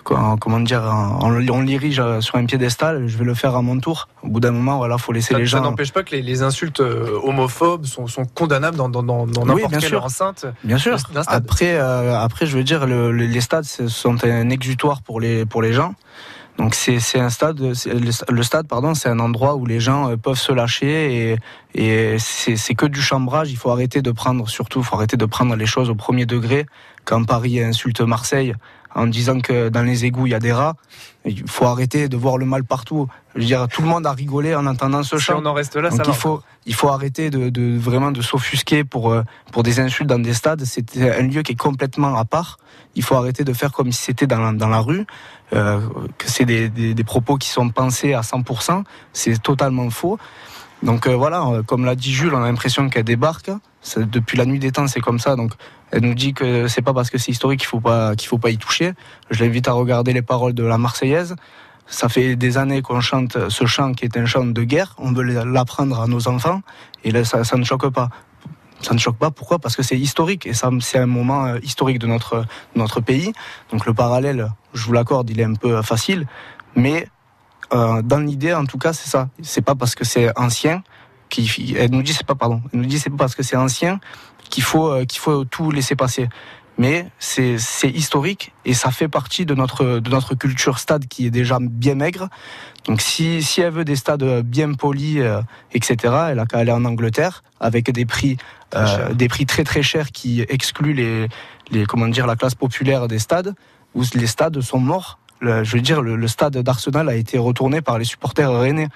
Speaker 7: comme- comment dire, on, on l'érige sur un piédestal. Je vais le faire à mon tour. Au bout d'un moment, voilà, faut laisser
Speaker 3: Ça,
Speaker 7: les
Speaker 3: ça
Speaker 7: gens.
Speaker 3: n'empêche pas que les, les insultes homophobes sont, sont condamnables dans dans- dans- dans
Speaker 7: Oui, bien
Speaker 3: quelle
Speaker 7: sûr.
Speaker 3: enceinte.
Speaker 7: Bien sûr.
Speaker 3: stade.
Speaker 7: Après, euh, après, je veux dire, le- le- les stades sont un exutoire pour les pour les gens. Donc c'est c'est un stade, le stade pardon, c'est un endroit où les gens euh, peuvent se lâcher et, et c'est que du chambrage. Il faut arrêter de prendre, surtout, faut arrêter de prendre les choses au premier degré. Quand Paris insulte Marseille en disant que dans les égouts il y a des rats, il faut arrêter de voir le mal partout. Je veux dire, tout le monde a rigolé en entendant ce
Speaker 3: Si
Speaker 7: chant.
Speaker 3: on en reste là,
Speaker 7: Donc
Speaker 3: ça
Speaker 7: il
Speaker 3: va.
Speaker 7: faut, il faut arrêter de, de vraiment de s'offusquer pour, euh, pour des insultes dans des stades. C'est un lieu qui est complètement à part. Il faut arrêter de faire comme si c'était dans, la- dans la rue, euh, que c'est des, des, des propos qui sont pensés à 100%. C'est totalement faux. Donc euh, voilà, euh, comme l'a dit Jules, on a l'impression qu'elle débarque. Depuis la nuit des temps, c'est comme ça. Donc elle nous dit que c'est pas parce que c'est historique qu'il faut pas qu'il faut pas y toucher. Je l'invite à regarder les paroles de la Marseillaise. Ça fait des années qu'on chante ce chant qui est un chant de guerre. On veut l'apprendre à nos enfants et là, ça, ne choque pas. Ça ne choque pas. Pourquoi? Parce que c'est historique et c'est un moment euh, historique de notre de notre pays. Donc le parallèle, je vous l'accorde, il est un peu facile, mais euh, dans l'idée, en tout cas, c'est ça. C'est pas parce que c'est ancien qui. Elle nous dit c'est pas pardon. Elle nous dit c'est pas parce que c'est ancien qu'il faut euh, qu'il faut tout laisser passer. Mais c'est c'est historique et ça fait partie de notre de notre culture stade qui est déjà bien maigre. Donc si si elle veut des stades bien polis, euh, etc. Elle a qu'à aller en Angleterre avec des prix des prix très très chers qui excluent les les comment dire la classe populaire des stades où les stades sont morts. Je veux dire, le, le stade d'Arsenal a été retourné par les supporters rennais.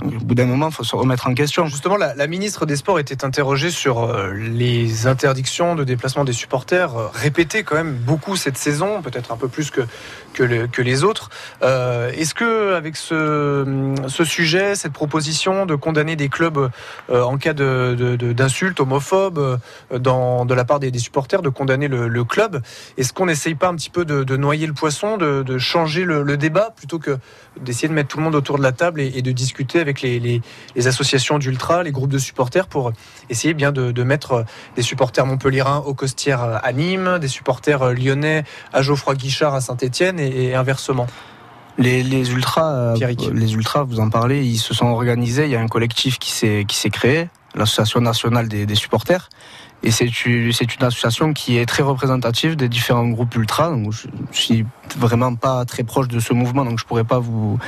Speaker 7: Au bout d'un moment, il faut se remettre en question.
Speaker 3: Justement, la, ministre des Sports était interrogée sur euh, les interdictions de déplacement des supporters, euh, répétées quand même beaucoup cette saison, peut-être un peu plus que, que, le- que les autres. Euh, Est-ce que avec ce, ce sujet, cette proposition de condamner des clubs en cas de- de- de- d'insultes homophobes dans, de la part des, supporters, de condamner le, club, est-ce qu'on n'essaye pas un petit peu de, noyer le poisson, de, changer le débat, plutôt que d'essayer de mettre tout le monde autour de la table et, et de discuter avec les, les- les associations d'ultra, les groupes de supporters pour essayer bien de, de mettre euh, des supporters montpelliérains au Costières à Nîmes, des supporters euh, lyonnais à Geoffroy Guichard à Saint-Etienne et, et inversement.
Speaker 7: Les, les ultras, euh,
Speaker 3: Pierrick.
Speaker 7: les ultras, vous en parlez, ils se sont organisés. Il y a un collectif qui s'est qui s'est créé, l'association nationale des, des supporters, et c'est une association qui est très représentative des différents groupes ultras. Donc je, suis vraiment pas très proche de ce mouvement, donc je pourrais pas vous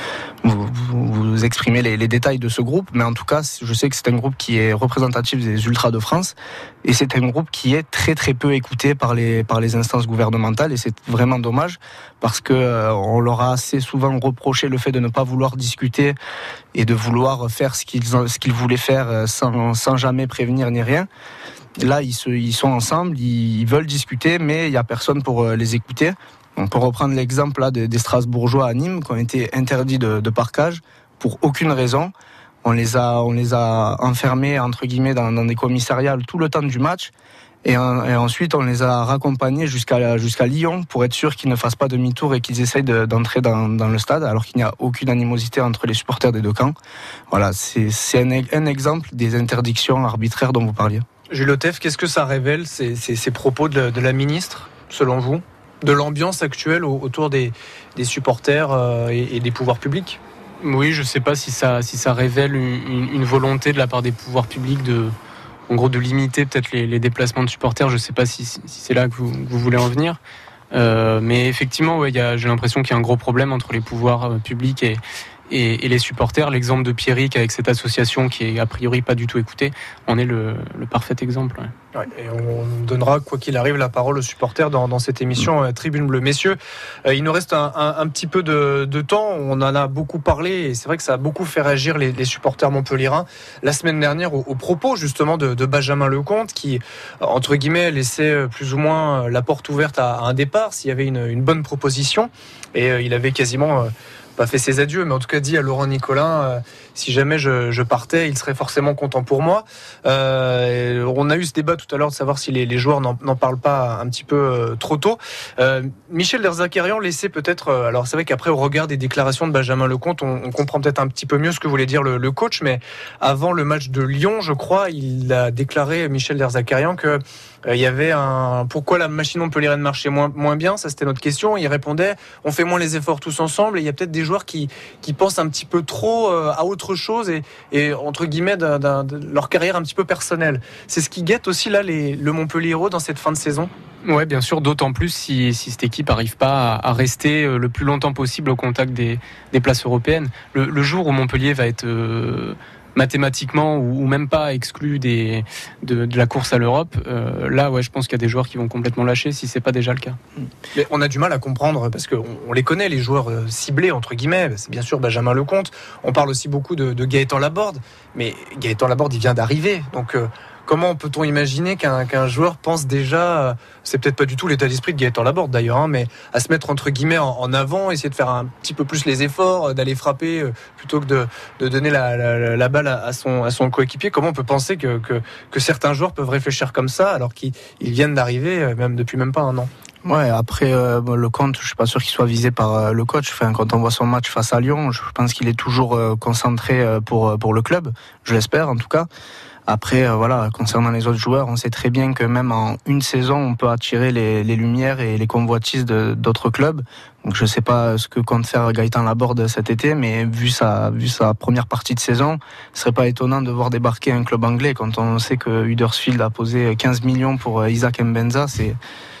Speaker 7: vous, exprimer les, détails de ce groupe, mais en tout cas, je sais que c'est un groupe qui est représentatif des ultras de France, et c'est un groupe qui est très très peu écouté par les par les instances gouvernementales, et c'est vraiment dommage parce que euh, on leur a assez souvent reproché le fait de ne pas vouloir discuter et de vouloir faire ce qu'ils ce voulaient faire euh, sans, sans jamais prévenir ni rien. Là, ils, se, ils sont ensemble, ils, veulent discuter, mais il n'y a personne pour euh, les écouter. Donc, pour reprendre l'exemple là des, Strasbourgeois à Nîmes qui ont été interdits de, de parcage pour aucune raison. On les a, on les a enfermés entre guillemets dans, dans des commissariats tout le temps du match. Et, en- et ensuite, on les a raccompagnés jusqu'à jusqu'à Lyon pour être sûr qu'ils ne fassent pas demi-tour et qu'ils essayent de- d'entrer dans, dans le stade, alors qu'il n'y a aucune animosité entre les supporters des deux camps. Voilà, c'est c'est un exemple des interdictions arbitraires dont vous parliez.
Speaker 3: Jules qu'est-ce que ça révèle, ces, propos de la, ministre, selon vous De l'ambiance actuelle au- autour des, supporters euh, et, des pouvoirs publics?
Speaker 8: Oui, je ne sais pas si ça, révèle une, volonté de la part des pouvoirs publics de, en gros, de limiter peut-être les, déplacements de supporters. Je ne sais pas si, c'est là que vous, voulez en venir. Euh, mais effectivement, j'ai l'impression qu'il y a un gros problème entre les pouvoirs euh, publics et, et, les supporters. L'exemple de Pierrick avec cette association qui est a priori pas du tout écoutée en est le, parfait exemple.
Speaker 3: on donnera, quoi qu'il arrive, la parole aux supporters dans, cette émission euh, Tribune Bleue. Messieurs, euh, il nous reste un, petit peu de, temps. On en a beaucoup parlé et c'est vrai que ça a beaucoup fait réagir les, les supporters montpelliérains la semaine dernière au, propos justement de, Benjamin Lecomte qui, entre guillemets, laissait euh, plus ou moins la porte ouverte à, un départ s'il y avait une, bonne proposition. Et il avait quasiment... pas fait ses adieux, mais en tout cas dit à Laurent Nicolin, euh, si jamais je, partais, il serait forcément content pour moi. Euh, on a eu ce débat tout à l'heure de savoir si les, joueurs n'en parlent pas un petit peu euh, trop tôt. Euh, Michel Derzakarian laissait peut-être, alors c'est vrai qu'après au regard des déclarations de Benjamin Lecomte, on, comprend peut-être un petit peu mieux ce que voulait dire le, coach, mais avant le match de Lyon, je crois, il a déclaré Michel Derzakarian que il y avait un pourquoi la machine montpelliéraine marchait moins, moins bien, ça c'était notre question. Il répondait on fait moins les efforts tous ensemble et il y a peut-être des joueurs qui, qui pensent un petit peu trop à autre chose et, entre guillemets d'un- de leur carrière un petit peu personnelle. C'est ce qui guette aussi là les, le Montpellier Hérault dans cette fin de saison
Speaker 8: Ouais, bien sûr, d'autant plus si, cette équipe n'arrive pas à, rester euh, le plus longtemps possible au contact des, places européennes. Le, le jour où Montpellier va être euh, mathématiquement ou, même pas exclu des, de, la course à l'Europe, euh, là, ouais, je pense qu'il y a des joueurs qui vont complètement lâcher si c'est pas déjà le cas.
Speaker 3: Mais on a du mal à comprendre parce qu'on on les connaît, les joueurs euh, ciblés, entre guillemets. C'est bien sûr Benjamin Lecomte. On parle aussi beaucoup de, de Gaëtan Laborde. Mais Gaëtan Laborde, il vient d'arriver. Donc, euh, comment peut-on imaginer qu'un joueur pense déjà, euh, c'est peut-être pas du tout l'état d'esprit de Gaëtan Laborde d'ailleurs, hein, mais à se mettre entre guillemets en, avant, essayer de faire un petit peu plus les efforts, euh, d'aller frapper euh, plutôt que de, donner la, balle à, son, coéquipier. Comment on peut penser que, que, certains joueurs peuvent réfléchir comme ça alors qu'ils ils viennent d'arriver, même depuis même pas un an?
Speaker 7: Ouais, après le compte, je suis pas sûr qu'il soit visé par le coach. Quand on voit son match face à Lyon, je pense qu'il est toujours concentré pour le club. Je l'espère en tout cas. Après, euh, voilà, concernant les autres joueurs, on sait très bien que même en une saison, on peut attirer les, les lumières et les convoitises d'autres clubs. Donc, je sais pas ce que compte faire Gaëtan Laborde cet été, mais vu sa vu sa première partie de saison, ce serait pas étonnant de voir débarquer un club anglais quand on sait que Huddersfield a posé 15 millions pour euh, Isaac Mbenza. C'est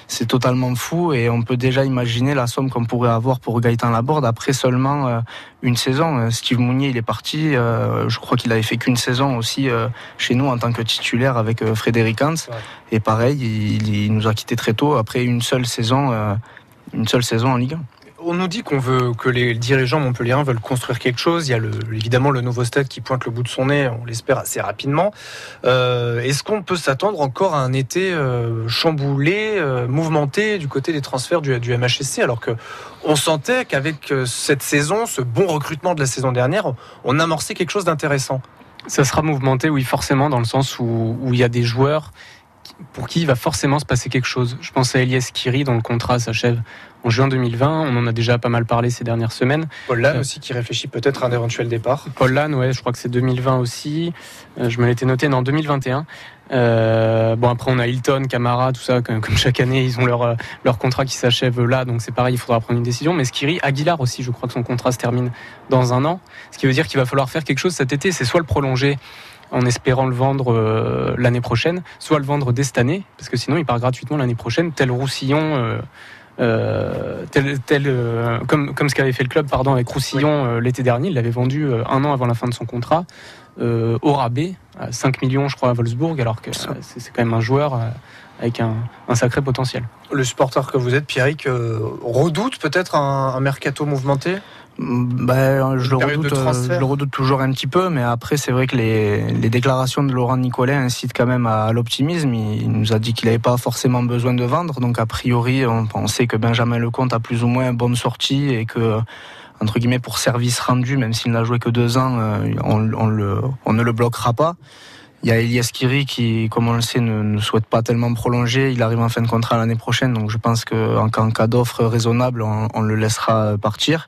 Speaker 7: c'est totalement fou et on peut déjà imaginer la somme qu'on pourrait avoir pour Gaëtan Laborde après seulement euh, une saison. Euh, Steve Mounier, il est parti. euh, je crois qu'il avait fait qu'une saison aussi chez nous en tant que titulaire avec Frédéric Hans. Et pareil, il, il nous a quitté très tôt après une seule saison, une seule saison en Ligue 1.
Speaker 3: On nous dit qu'on veut que les dirigeants montpelliérains veulent construire quelque chose. Il y a évidemment le nouveau stade qui pointe le bout de son nez, on l'espère assez rapidement. Euh, Est-ce qu'on peut s'attendre encore à un été euh, chamboulé, euh, mouvementé du côté des transferts du, MHSC alors que on sentait qu'avec cette saison, ce bon recrutement de la saison dernière, on, amorçait quelque chose d'intéressant.
Speaker 8: Ça sera mouvementé, oui, forcément, dans le sens où, où il y a des joueurs pour qui il va forcément se passer quelque chose. Je pense à Elias Kiri, dont le contrat s'achève en juin 2020. On en a déjà pas mal parlé ces dernières semaines.
Speaker 3: Paul Lannes
Speaker 8: Euh,
Speaker 3: aussi qui réfléchit peut-être à un éventuel départ.
Speaker 8: Paul Lannes, ouais, je crois que c'est 2020 aussi. Euh, je me l'étais noté, non, 2021. Euh, bon, après, on a Hilton, Camara, tout ça, comme, comme chaque année, ils ont leur, leur contrat qui s'achève là, donc c'est pareil, il faudra prendre une décision. Mais Skiri, Aguilar aussi, je crois que son contrat se termine dans un an. Ce qui veut dire qu'il va falloir faire quelque chose cet été, c'est soit le prolonger en espérant le vendre euh, l'année prochaine, soit le vendre dès cette année, parce que sinon il part gratuitement l'année prochaine, tel Roussillon. euh, tel, tel, euh, comme, comme ce qu'avait fait le club pardon, avec Roussillon euh, l'été dernier, il l'avait vendu euh, un an avant la fin de son contrat euh, au rabais, à 5 millions je crois à Wolfsburg, alors que euh, c'est quand même un joueur euh, avec un, un sacré potentiel.
Speaker 3: Le supporter que vous êtes, Pierrick, euh, redoute peut-être un, un mercato mouvementé?
Speaker 7: Ben, je, le
Speaker 3: période de
Speaker 7: redoute, euh, je le redoute toujours un petit peu, mais après, c'est vrai que les, les déclarations de Laurent Nicolet incitent quand même à l'optimisme. Il nous a dit qu'il n'avait pas forcément besoin de vendre, donc a priori, on, on sait que Benjamin Lecomte a plus ou moins une bonne sortie et que, entre guillemets, pour service rendu, même s'il n'a joué que deux ans, euh, on, on, le, on ne le bloquera pas. Il y a Elias Kiri qui, comme on le sait, ne, ne souhaite pas tellement prolonger. Il arrive en fin de contrat l'année prochaine, donc je pense qu'en en cas d'offre raisonnable, on, on le laissera partir.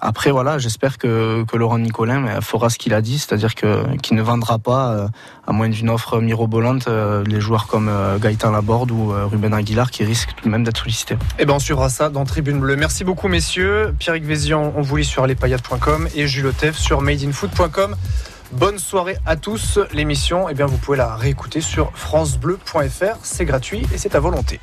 Speaker 7: Après, voilà, j'espère que, Laurent Nicolin fera ce qu'il a dit, c'est-à-dire qu'il ne vendra pas, euh, à moins d'une offre mirobolante, euh, les joueurs comme euh, Gaëtan Laborde ou Ruben Aguilar qui risquent tout de même d'être sollicités.
Speaker 3: Eh ben, on suivra ça dans Tribune Bleue. Merci beaucoup, messieurs. Pierrick Vézian, on vous lit sur lespayades.com et Jules sur madeinfoot.com. Bonne soirée à tous. L'émission, eh bien, vous pouvez la réécouter sur francebleu.fr. C'est gratuit et c'est à volonté.